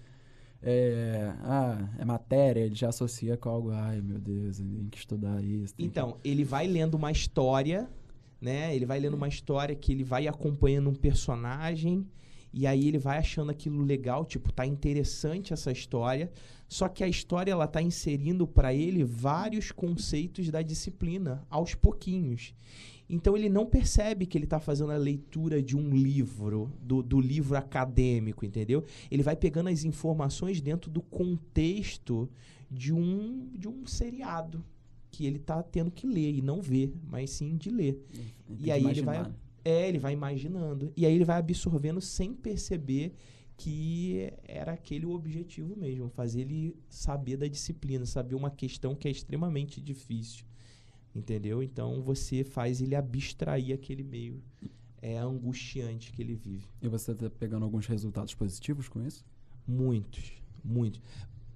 é, ah, é matéria, ele já associa com algo, ai meu Deus, tem que estudar isso. tem que-" Então, ele vai lendo uma história, né? Ele vai lendo uma história que ele vai acompanhando um personagem e aí ele vai achando aquilo legal, tipo, tá interessante essa história. Só que a história ela tá inserindo para ele vários conceitos da disciplina aos pouquinhos. Então ele não percebe que ele está fazendo a leitura de um livro, do, do livro acadêmico, entendeu? Ele vai pegando as informações dentro do contexto de um, de um seriado que ele está tendo que ler e não ver, mas sim de ler. Ele E aí ele vai- né? É, ele vai imaginando. E aí ele vai absorvendo sem perceber que era aquele o objetivo mesmo, fazer ele saber da disciplina, saber uma questão que é extremamente difícil. Entendeu? Então você faz ele abstrair aquele meio é angustiante que ele vive. E você tá pegando alguns resultados positivos com isso? Muitos, muitos.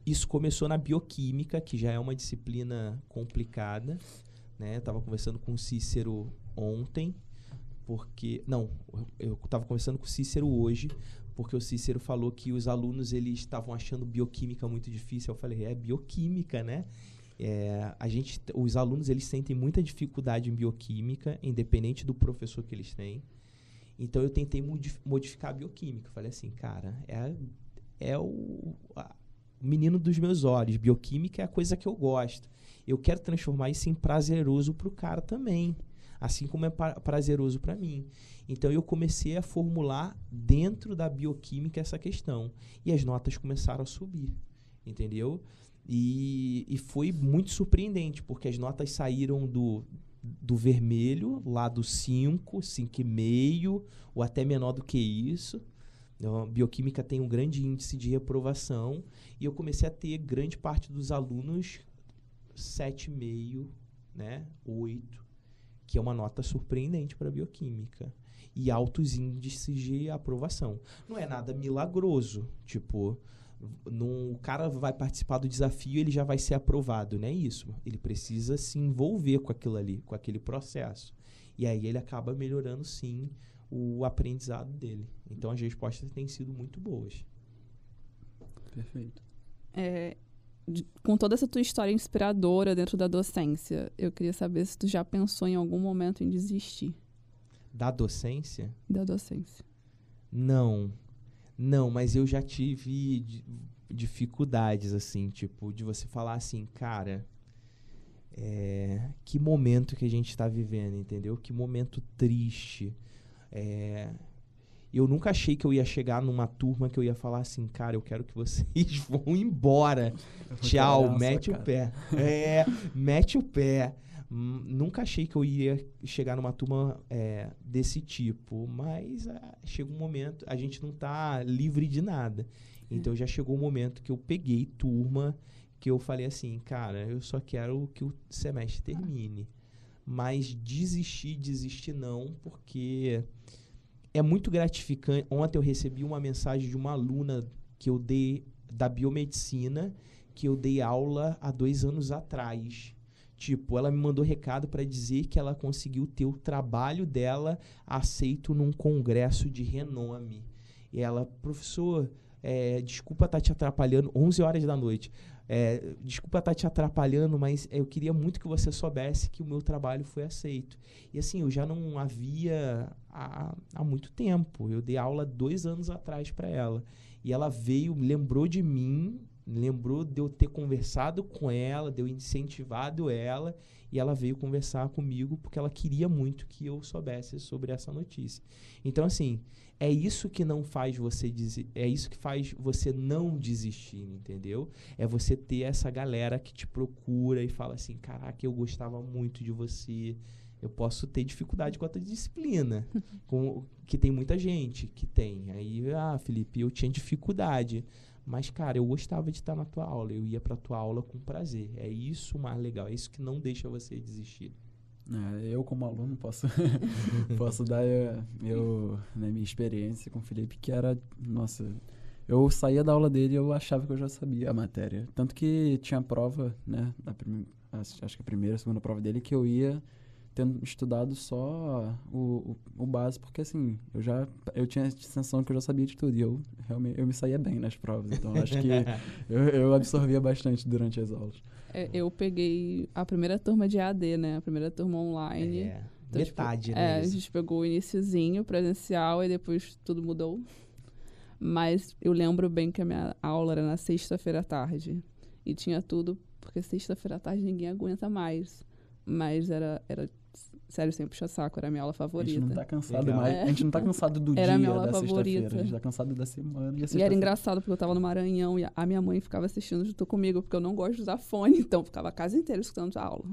Isso começou na bioquímica, que já é uma disciplina complicada, né? Eu tava conversando com o Cícero ontem, porque não, eu estava conversando com o Cícero hoje, porque o Cícero falou que os alunos eles estavam achando bioquímica muito difícil. Eu falei, é bioquímica, né? É, a gente, os alunos eles sentem muita dificuldade em bioquímica, independente do professor que eles têm. Então eu tentei modi- modificar a bioquímica. Falei assim, cara, é, é o, a- menino dos meus olhos. Bioquímica é a coisa que eu gosto. Eu quero transformar isso em prazeroso para o cara também, assim como é pa- prazeroso para mim. Então eu comecei a formular dentro da bioquímica essa questão e as notas começaram a subir, entendeu? E, e foi muito surpreendente, porque as notas saíram do, do vermelho, lá do 5, 5,5, ou até menor do que isso. Então, a bioquímica tem um grande índice de reprovação e eu comecei a ter grande parte dos alunos 7,5, né, 8, que é uma nota surpreendente para bioquímica e altos índices de aprovação. Não é nada milagroso, tipo, não, o cara vai participar do desafio, ele já vai ser aprovado, não é isso. Ele precisa se envolver com aquilo ali, com aquele processo. E aí ele acaba melhorando sim o aprendizado dele. Então as respostas têm sido muito boas. Perfeito. É, com toda essa tua história inspiradora dentro da docência, eu queria saber se tu já pensou em algum momento em desistir Da docência, da docência. não. Não, mas eu já tive di- dificuldades, assim, tipo, de você falar assim, cara, é, que momento que a gente está vivendo, entendeu? Que momento triste. É, eu nunca achei que eu ia chegar numa turma que eu ia falar assim, cara, eu quero que vocês vão embora. Tchau, mete o cara. pé. É, mete o pé. Hum, Nunca achei que eu ia chegar numa turma é, desse tipo, mas ah, chega um momento, a gente não tá livre de nada. Então já chegou um momento que eu peguei turma que eu falei assim, cara, eu só quero que o semestre termine. Mas desistir, desistir não, porque é muito gratificante. Ontem eu recebi uma mensagem de uma aluna que eu dei da biomedicina, que eu dei aula há dois anos atrás. Tipo, ela me mandou recado para dizer que ela conseguiu ter o trabalho dela aceito num congresso de renome. E ela, professor, é, desculpa estar te atrapalhando, 11 horas da noite. É, desculpa estar te atrapalhando, mas eu queria muito que você soubesse que o meu trabalho foi aceito. E assim, eu já não havia há, há muito tempo. Eu dei aula dois anos atrás para ela. E ela veio, lembrou de mim, lembrou de eu ter conversado com ela, de eu incentivado ela, e ela veio conversar comigo porque ela queria muito que eu soubesse sobre essa notícia. Então, assim, é isso que não faz você é isso que faz você não desistir, entendeu? É você ter essa galera que te procura e fala assim: "Caraca, eu gostava muito de você. Eu posso ter dificuldade com a tua disciplina, com, que tem muita gente que tem. Aí, ah, Felipe, eu tinha dificuldade. Mas, cara, eu gostava de estar na tua aula. Eu ia pra tua aula com prazer. É isso o mais legal. É isso que não deixa você desistir. É, eu, como aluno, posso, posso dar eh, eu, né, minha experiência com o Felipe, que era, nossa, eu saía da aula dele e eu achava que eu já sabia a matéria. Tanto que tinha prova, né? Acho que a primeira, a segunda prova dele, que eu ia tendo estudado só o, básico, porque assim, eu já eu tinha a sensação que eu já sabia de tudo e eu realmente eu me saía bem nas provas, então acho que eu, eu absorvia bastante durante as aulas. É, eu peguei a primeira turma de AD, né? A primeira turma online. É, então, tipo, metade, tipo, né? É, a gente pegou o iníciozinho presencial e depois tudo mudou. Mas eu lembro bem que a minha aula era na sexta-feira à tarde. E tinha tudo, porque sexta-feira à tarde ninguém aguenta mais. Mas era, era Sério, sem puxar saco, era a minha aula favorita. A gente não tá cansado Legal. mais. É. A gente não tá cansado do era dia da sexta-feira. A gente tá cansado da semana. E, e era engraçado, porque eu tava no Maranhão e a minha mãe ficava assistindo junto comigo, porque eu não gosto de usar fone, então ficava a casa inteira escutando a aula.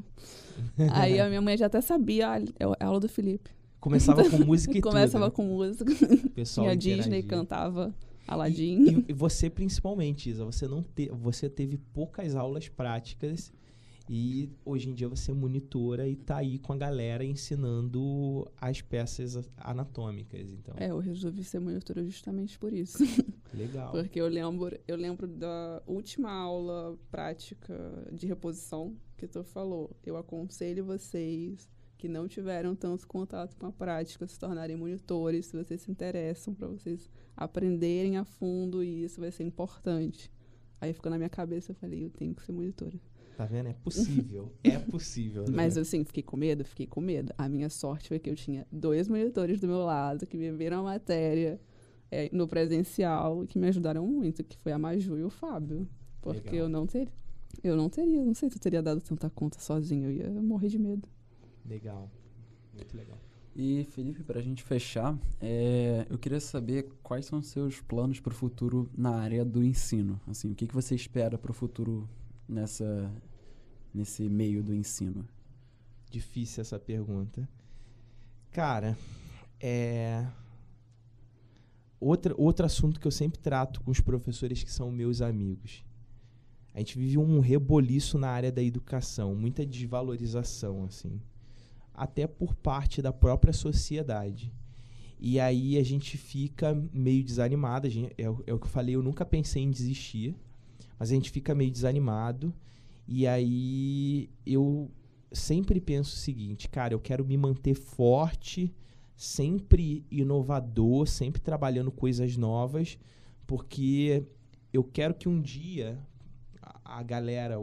Aí a minha mãe já até sabia, ah, é a aula do Felipe. Começava com música e Começava tudo. com música. Pessoal Tinha Disney, cantava Aladdin. E, e, você principalmente, Isa, você, não te, você teve poucas aulas práticas e hoje em dia você monitora e tá aí com a galera ensinando as peças anatômicas, então. É, eu resolvi ser monitora justamente por isso. Legal. Porque eu lembro, eu lembro da última aula prática de reposição que tu falou. Eu aconselho vocês que não tiveram tanto contato com a prática se tornarem monitores, se vocês se interessam para vocês aprenderem a fundo e isso vai ser importante. Aí ficou na minha cabeça, eu falei, eu tenho que ser monitora. Tá vendo? É possível. é possível. Né? Mas assim, fiquei com medo? Fiquei com medo. A minha sorte foi que eu tinha dois monitores do meu lado que me viram a matéria é, no presencial e que me ajudaram muito, que foi a Maju e o Fábio. Porque Legal. eu não teria. Eu não teria, não sei se eu teria dado tanta conta sozinho, eu ia morrer de medo. Legal. Muito legal. E, Felipe, para a gente fechar, é, eu queria saber quais são os seus planos para o futuro na área do ensino. Assim, o que, que você espera para o futuro nessa, nesse meio do ensino? Difícil essa pergunta. Cara, é. Outra, outro assunto que eu sempre trato com os professores que são meus amigos. A gente vive um reboliço na área da educação, muita desvalorização, assim. Até por parte da própria sociedade. E aí a gente fica meio desanimado. Gente, é, é o que eu falei, eu nunca pensei em desistir. Mas a gente fica meio desanimado. E aí eu sempre penso o seguinte, cara, eu quero me manter forte, sempre inovador, sempre trabalhando coisas novas, porque eu quero que um dia a, a galera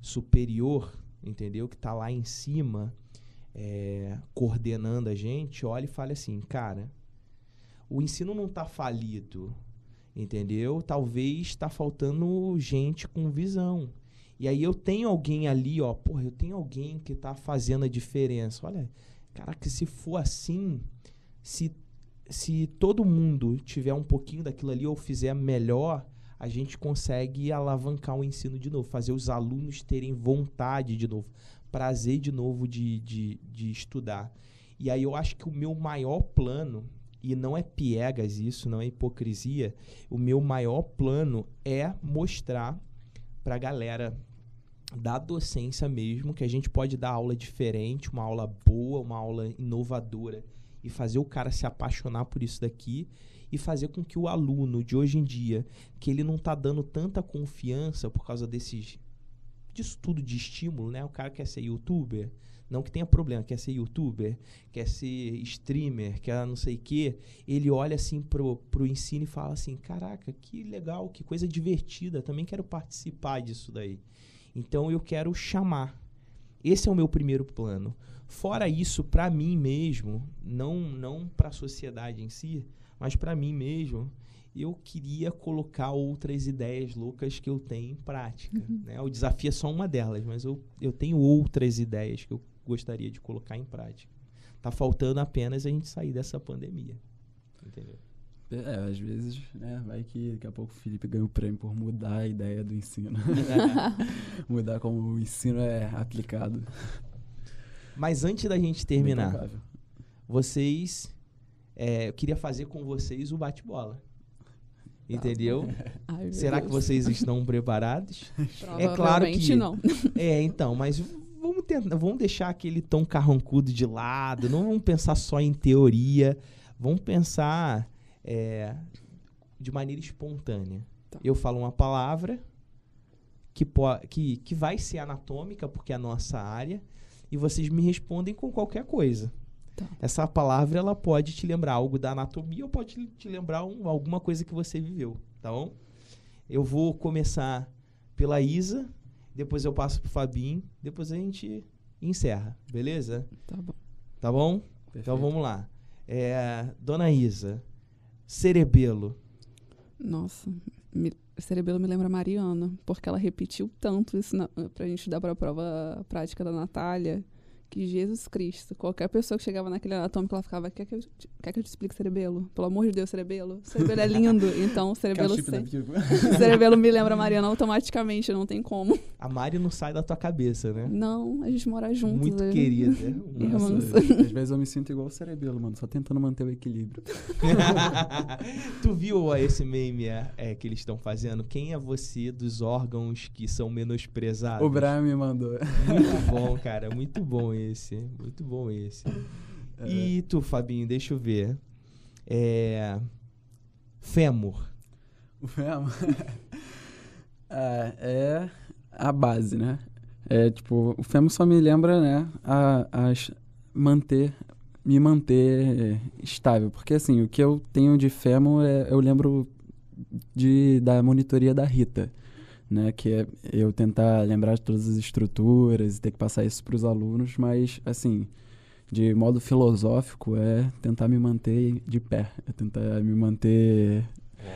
superior, entendeu? Que está lá em cima, é, coordenando a gente, olhe e fale assim, cara, o ensino não está falido, entendeu? Talvez está faltando gente com visão. E aí eu tenho alguém ali, ó, porra, eu tenho alguém que está fazendo a diferença. Olha, caraca, se for assim, se, se todo mundo tiver um pouquinho daquilo ali ou fizer melhor, a gente consegue alavancar o ensino de novo, fazer os alunos terem vontade de novo, prazer de novo de, de, de estudar. E aí eu acho que o meu maior plano e não é piegas isso, não é hipocrisia. O meu maior plano é mostrar para a galera da docência mesmo que a gente pode dar aula diferente, uma aula boa, uma aula inovadora e fazer o cara se apaixonar por isso daqui e fazer com que o aluno de hoje em dia, que ele não está dando tanta confiança por causa desses disso tudo de estímulo, né? O cara quer ser youtuber, não que tenha problema, quer ser youtuber, quer ser streamer, quer não sei o quê. Ele olha assim pro, pro ensino e fala assim: caraca, que legal, que coisa divertida, também quero participar disso daí. Então eu quero chamar. Esse é o meu primeiro plano. Fora isso, para mim mesmo, não, não para a sociedade em si, mas para mim mesmo, eu queria colocar outras ideias loucas que eu tenho em prática. Uhum. Né? O desafio é só uma delas, mas eu, eu tenho outras ideias que eu gostaria de colocar em prática. Tá faltando apenas a gente sair dessa pandemia. Entendeu? É, às vezes, né, vai que daqui a pouco o Felipe ganha o prêmio por mudar a ideia do ensino. mudar como o ensino é aplicado. Mas antes da gente terminar, vocês. É, eu queria fazer com vocês o bate-bola. Entendeu? Ai, Será Deus. que vocês estão preparados? é claro que não. É, então, mas tentar, vamos deixar aquele tom carrancudo de lado, não vamos pensar só em teoria, vamos pensar é, de maneira espontânea. Tá. Eu falo uma palavra que, que, que vai ser anatômica, porque é a nossa área, e vocês me respondem com qualquer coisa. Tá. Essa palavra ela pode te lembrar algo da anatomia ou pode te lembrar um- alguma coisa que você viveu, tá bom? Eu vou começar pela Isa, depois eu passo pro Fabinho, depois a gente encerra, beleza? Tá bom. Tá bom? Então vamos lá. É, Dona Isa, cerebelo. Nossa, me, cerebelo me lembra a Mariana, porque ela repetiu tanto isso na, pra gente dar pra prova prática da Natália, que Jesus Cristo, qualquer pessoa que chegava naquele anatômico, ela ficava, quer que eu, te- quer que eu te explique cerebelo? Pelo amor de Deus, cerebelo. Cerebelo é lindo, então o cerebelo, sempre, o cerebelo me lembra a Mariana automaticamente, não tem como. A Mari não sai da tua cabeça, né? Não, a gente mora juntos. Muito né? querida. Irmãs. Às vezes eu me sinto igual o cerebelo, mano, só tentando manter o equilíbrio. tu viu ó, esse meme é, é, que eles estão fazendo? Quem é você dos órgãos que são menosprezados? O Brian me mandou. Muito bom, cara. Muito bom esse. Muito bom esse. É. E tu, Fabinho, deixa eu ver. É. Fêmur. O fêmur Ah, é a base, né? É tipo, o fêmur só me lembra, né, a, a manter, me manter estável. Porque assim, o que eu tenho de fêmur é, eu lembro de, da monitoria da Rita, né? Que é eu tentar lembrar de todas as estruturas e ter que passar isso para os alunos, mas assim, de modo filosófico é tentar me manter de pé, é tentar me manter,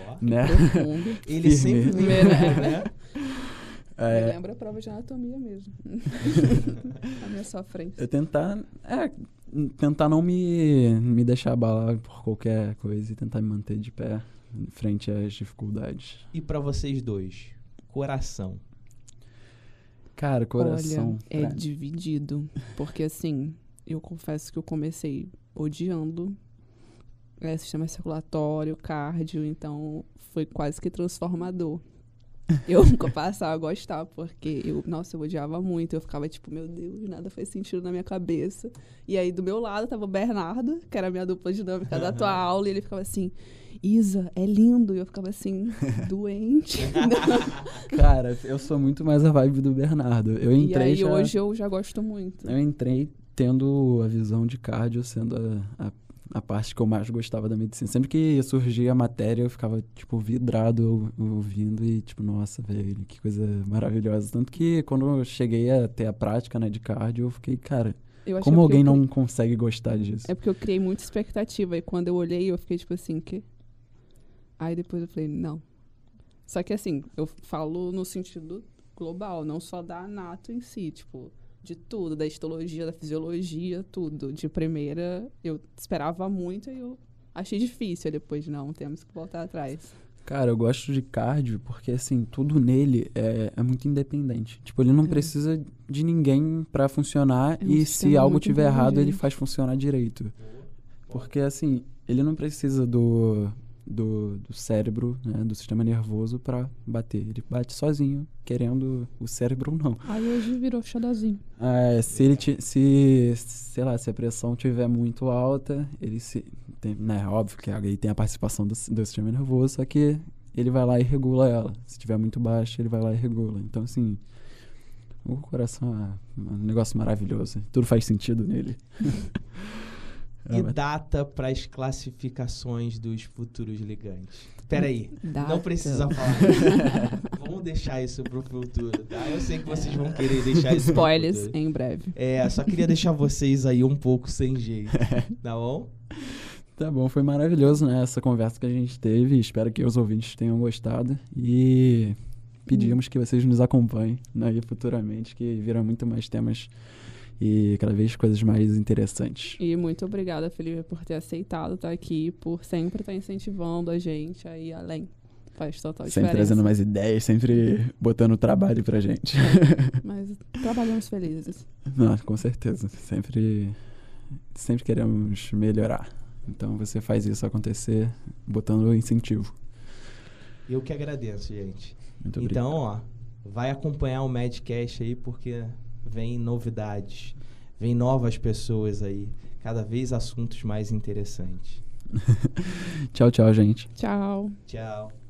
Ó. né? Profundo. Ele sempre me lembra, né? Me É, lembra a prova de anatomia mesmo. a minha sofrência. Eu tentar. É, tentar não me, me deixar abalar por qualquer coisa e tentar me manter de pé frente às dificuldades. E pra vocês dois? Coração. Cara, coração. Olha, é pra- dividido. Porque assim, eu confesso que eu comecei odiando é, sistema circulatório, cardio, então foi quase que transformador. Eu passava a gostar, porque eu, nossa, eu odiava muito. Eu ficava tipo, meu Deus, nada faz sentido na minha cabeça. E aí do meu lado tava o Bernardo, que era a minha dupla dinâmica da tua aula, e ele ficava assim, Isa, é lindo. E eu ficava assim, doente. Cara, eu sou muito mais a vibe do Bernardo. Eu e entrei aí já, hoje eu já gosto muito. Eu entrei tendo a visão de cardio sendo a, a, a parte que eu mais gostava da medicina. Sempre que surgia a matéria, eu ficava, tipo, vidrado ou- ouvindo e, tipo, nossa, velho, que coisa maravilhosa. Tanto que quando eu cheguei a ter a prática, né, de cardio, eu fiquei, cara, como alguém eu não consegue gostar disso? É porque eu criei muita expectativa. E quando eu olhei, eu fiquei tipo assim, que? Aí depois eu falei, não. Só que assim, eu falo no sentido global, não só da anato em si, tipo, de tudo, da histologia, da fisiologia, tudo. De primeira, eu esperava muito e eu achei difícil. Aí depois, não, temos que voltar atrás. Cara, eu gosto de cardio porque, assim, tudo nele é, é muito independente. Tipo, ele não É. precisa de ninguém pra funcionar É um e se algo tiver errado, ele faz funcionar direito. Porque, assim, ele não precisa do, do, do cérebro, né, do sistema nervoso pra bater. Ele bate sozinho, querendo o cérebro ou não. Aí hoje virou xodozinho. É, se ele ti- se, sei lá, se a pressão tiver muito alta, ele se, tem, né, óbvio que aí tem a participação do, do sistema nervoso, só que ele vai lá e regula ela. Se tiver muito baixa, ele vai lá e regula. Então, assim, o coração é um negócio maravilhoso. Tudo faz sentido nele. É, E data para as classificações dos futuros ligantes. Peraí, Data. não precisa falar. Vamos deixar isso pro futuro, tá? Eu sei que vocês vão querer deixar isso Spoilers futuro. em breve. É, só queria deixar vocês aí um pouco sem jeito, tá bom? Tá bom, foi maravilhoso, né? Essa conversa que a gente teve. Espero que os ouvintes tenham gostado. E pedimos que vocês nos acompanhem né, e futuramente, que virão muito mais temas e cada vez coisas mais interessantes. E muito obrigada, Felipe, por ter aceitado estar aqui, por sempre estar incentivando a gente a ir além. Faz total Sempre diferença. trazendo mais ideias, sempre botando trabalho pra gente. Mas trabalhamos felizes. Não, com certeza. Sempre, sempre queremos melhorar. Então você faz isso acontecer botando incentivo. Eu que agradeço, gente. Muito obrigado. Então, ó, vai acompanhar o Madcast aí porque vem novidades, vem novas pessoas aí, cada vez assuntos mais interessantes. Tchau, tchau, gente. Tchau. Tchau.